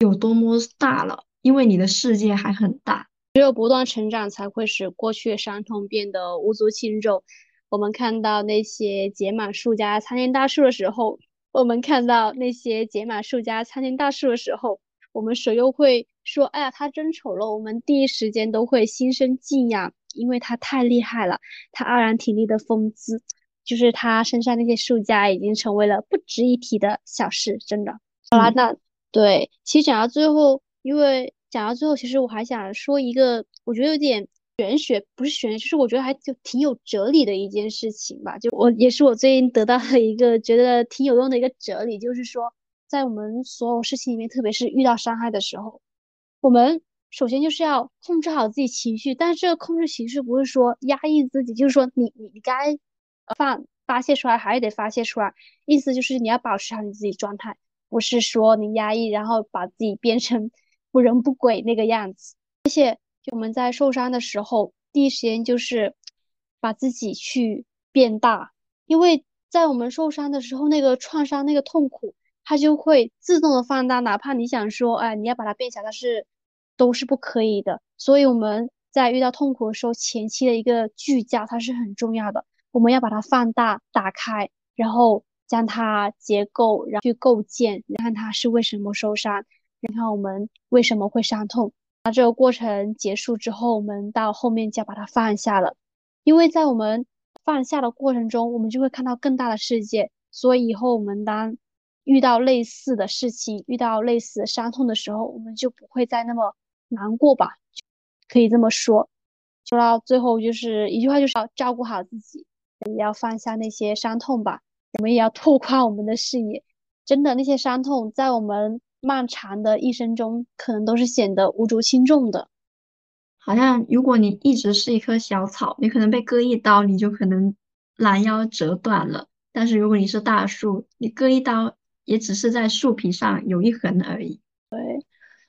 有多么大了，因为你的世界还很大。只有不断成长，才会使过去的伤痛变得无足轻重。我们看到那些结满树家参天大树的时候。我们看到那些结满树家参天大树的时候，我们谁又会说：“哎呀，他真丑陋。”我们第一时间都会心生敬仰，因为他太厉害了。他傲然挺立的风姿，就是他身上那些树家已经成为了不值一提的小事。真的。好啦，那对，其实讲到最后，因为讲到最后，其实我还想说一个，我觉得有点。玄学不是玄学，就是我觉得还就挺有哲理的一件事情吧。就我也是我最近得到的一个觉得挺有用的一个哲理，就是说，在我们所有事情里面，特别是遇到伤害的时候，我们首先就是要控制好自己情绪。但是这个控制情绪不是说压抑自己，就是说你你你该放发泄出来还是得发泄出来。意思就是你要保持好你自己状态，不是说你压抑然后把自己变成 不人不鬼那个样子，而且。我们在受伤的时候，第一时间就是把自己去变大，因为在我们受伤的时候，那个创伤、那个痛苦，它就会自动的放大。哪怕你想说，哎，你要把它变小，但是都是不可以的。所以我们在遇到痛苦的时候，前期的一个聚焦它是很重要的。我们要把它放大、打开，然后将它结构，然后去构建，你看它是为什么受伤，你看我们为什么会伤痛。那这个过程结束之后，我们到后面就要把它放下了，因为在我们放下的过程中，我们就会看到更大的世界。所以以后我们当遇到类似的事情、遇到类似伤痛的时候，我们就不会再那么难过吧？可以这么说。说到最后，就是一句话，就是要照顾好自己，也要放下那些伤痛吧。我们也要拓宽我们的视野。真的，那些伤痛在我们。漫长的一生中，可能都是显得无足轻重的。好像如果你一直是一棵小草，你可能被割一刀，你就可能拦腰折断了。但是如果你是大树，你割一刀也只是在树皮上有一痕而已。对，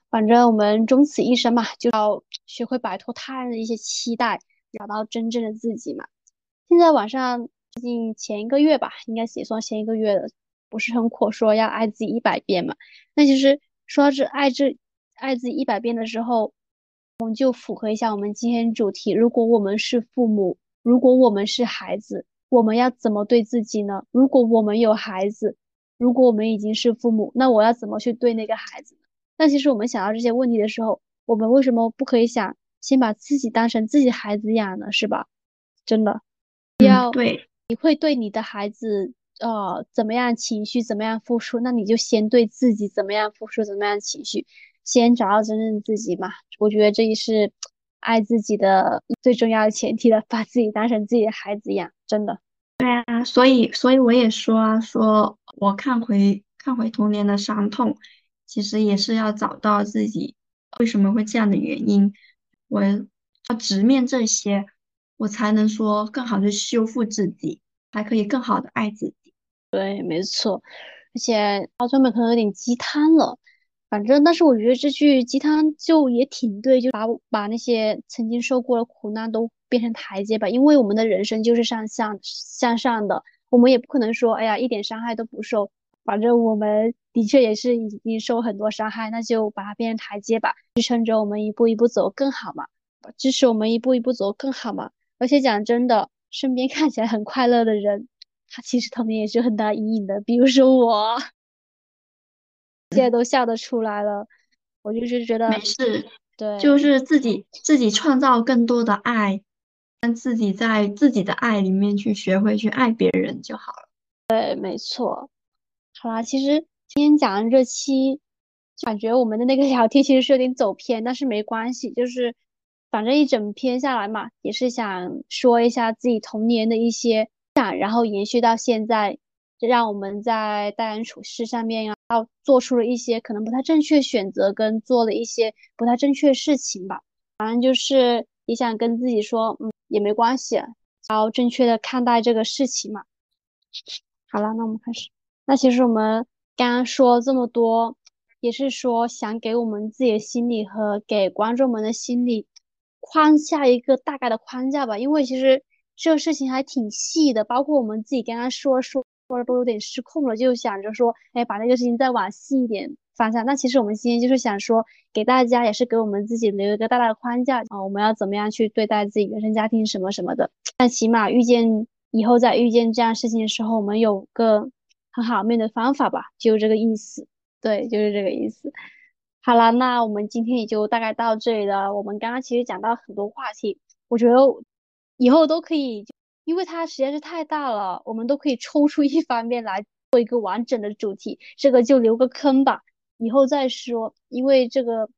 反正我们终此一生嘛，就要学会摆脱他人的一些期待，找到真正的自己嘛。现在网上最近前一个月吧，应该也算前一个月的。不是很火，说要爱自己一百遍嘛？那其实说到这爱这爱自己一百遍的时候，我们就符合一下我们今天主题。如果我们是父母，如果我们是孩子，我们要怎么对自己呢？如果我们有孩子，如果我们已经是父母，那我要怎么去对那个孩子呢？那其实我们想到这些问题的时候，我们为什么不可以想先把自己当成自己孩子养呢？是吧？真的，要对，你会对你的孩子。呃，怎么样情绪，怎么样付出？那你就先对自己怎么样付出，怎么样情绪，先找到真正的自己嘛。我觉得这也是爱自己的最重要的前提了，把自己当成自己的孩子一样，真的。对啊，所以，所以我也说啊，说我看回看回童年的伤痛，其实也是要找到自己为什么会这样的原因，我要直面这些，我才能说更好的修复自己，还可以更好的爱自己。对，没错，而且到最后面可能有点鸡汤了，反正，但是我觉得这句鸡汤就也挺对，就把把那些曾经受过的苦难都变成台阶吧。因为我们的人生就是向向向上的，我们也不可能说，哎呀，一点伤害都不受。反正我们的确也是已经受很多伤害，那就把它变成台阶吧，支撑着我们一步一步走更好嘛，支持我们一步一步走更好嘛。而且讲真的，身边看起来很快乐的人，他其实童年也是很大阴影的，比如说我。现在都笑得出来了，我就是觉得没事，对，就是自己自己创造更多的爱，让自己在自己的爱里面去学会去爱别人就好了。对，没错。好啦，其实今天讲的这期，感觉我们的那个聊天其实是有点走偏，但是没关系，就是反正一整篇下来嘛，也是想说一下自己童年的一些感，然后延续到现在。让我们在待人处事上面要做出了一些可能不太正确选择，跟做了一些不太正确事情吧。反正就是也想跟自己说，嗯，也没关系，要正确的看待这个事情嘛。好了，那我们开始。那其实我们刚刚说这么多，也是说想给我们自己的心理和给观众们的心理框下一个大概的框架吧。因为其实这个事情还挺细的，包括我们自己刚刚说说。说的都有点失控了，就想着说，哎，把那个事情再往细一点方向。那其实我们今天就是想说，给大家也是给我们自己留一个大大的框架啊，我们要怎么样去对待自己原生家庭什么什么的。但起码遇见以后再遇见这样事情的时候，我们有个很好面对方法吧，就这个意思。对，就是这个意思。好了，那我们今天也就大概到这里了。我们刚刚其实讲到很多话题，我觉得以后都可以。因为它实在是太大了，我们都可以抽出一方面来做一个完整的主题，这个就留个坑吧，以后再说。因为这个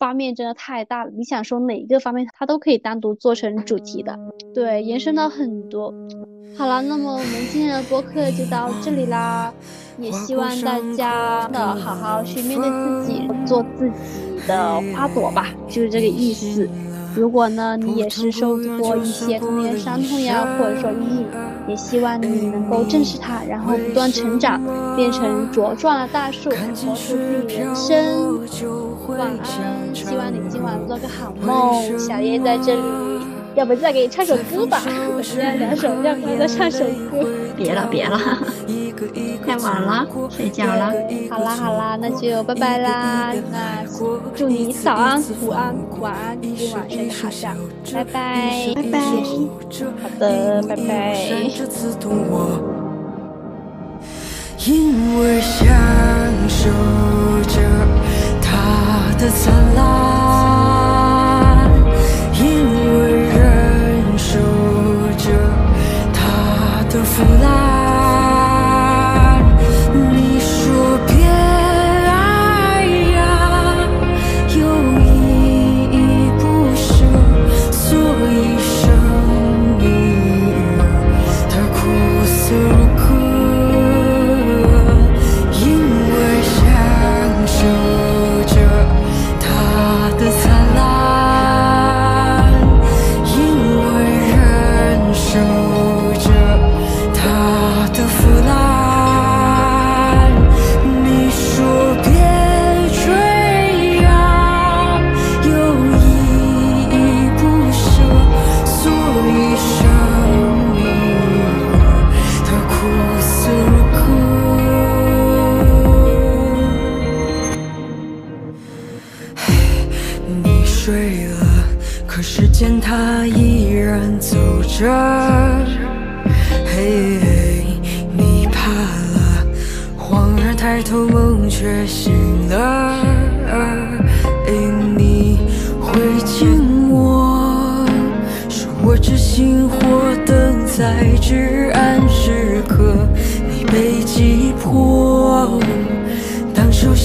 方面真的太大了，你想说哪一个方面，它都可以单独做成主题的，对，延伸到很多。好了，那么我们今天的播客就到这里啦，也希望大家的好好去面对自己，做自己的花朵吧，就是这个意思。如果呢，你也是受过一些童年伤痛呀，或者说阴影，也希望你能够正视它，然后不断成长，变成茁壮的大树，活出自己人生。晚安，希望你今晚做个好梦。小叶在这里。要不再给你唱首歌吧？我现在两首，要不再唱首歌？别了别了，太晚了，睡觉了。好啦好啦，那就拜拜啦。那祝你早安、午安、晚安，今晚睡个好觉。拜拜拜拜。好的，拜拜。因为享受着它的灿烂，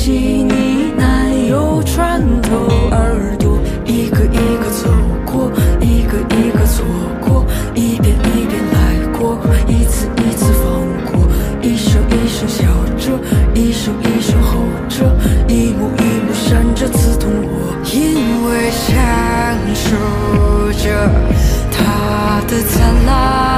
悉你喃又穿透耳朵，一个一个走过。一个一个错过，一遍一遍来过，一次一次放过，一声一声笑着，一声一声吼着，一幕一幕闪着刺痛我，因为享受着它的灿烂，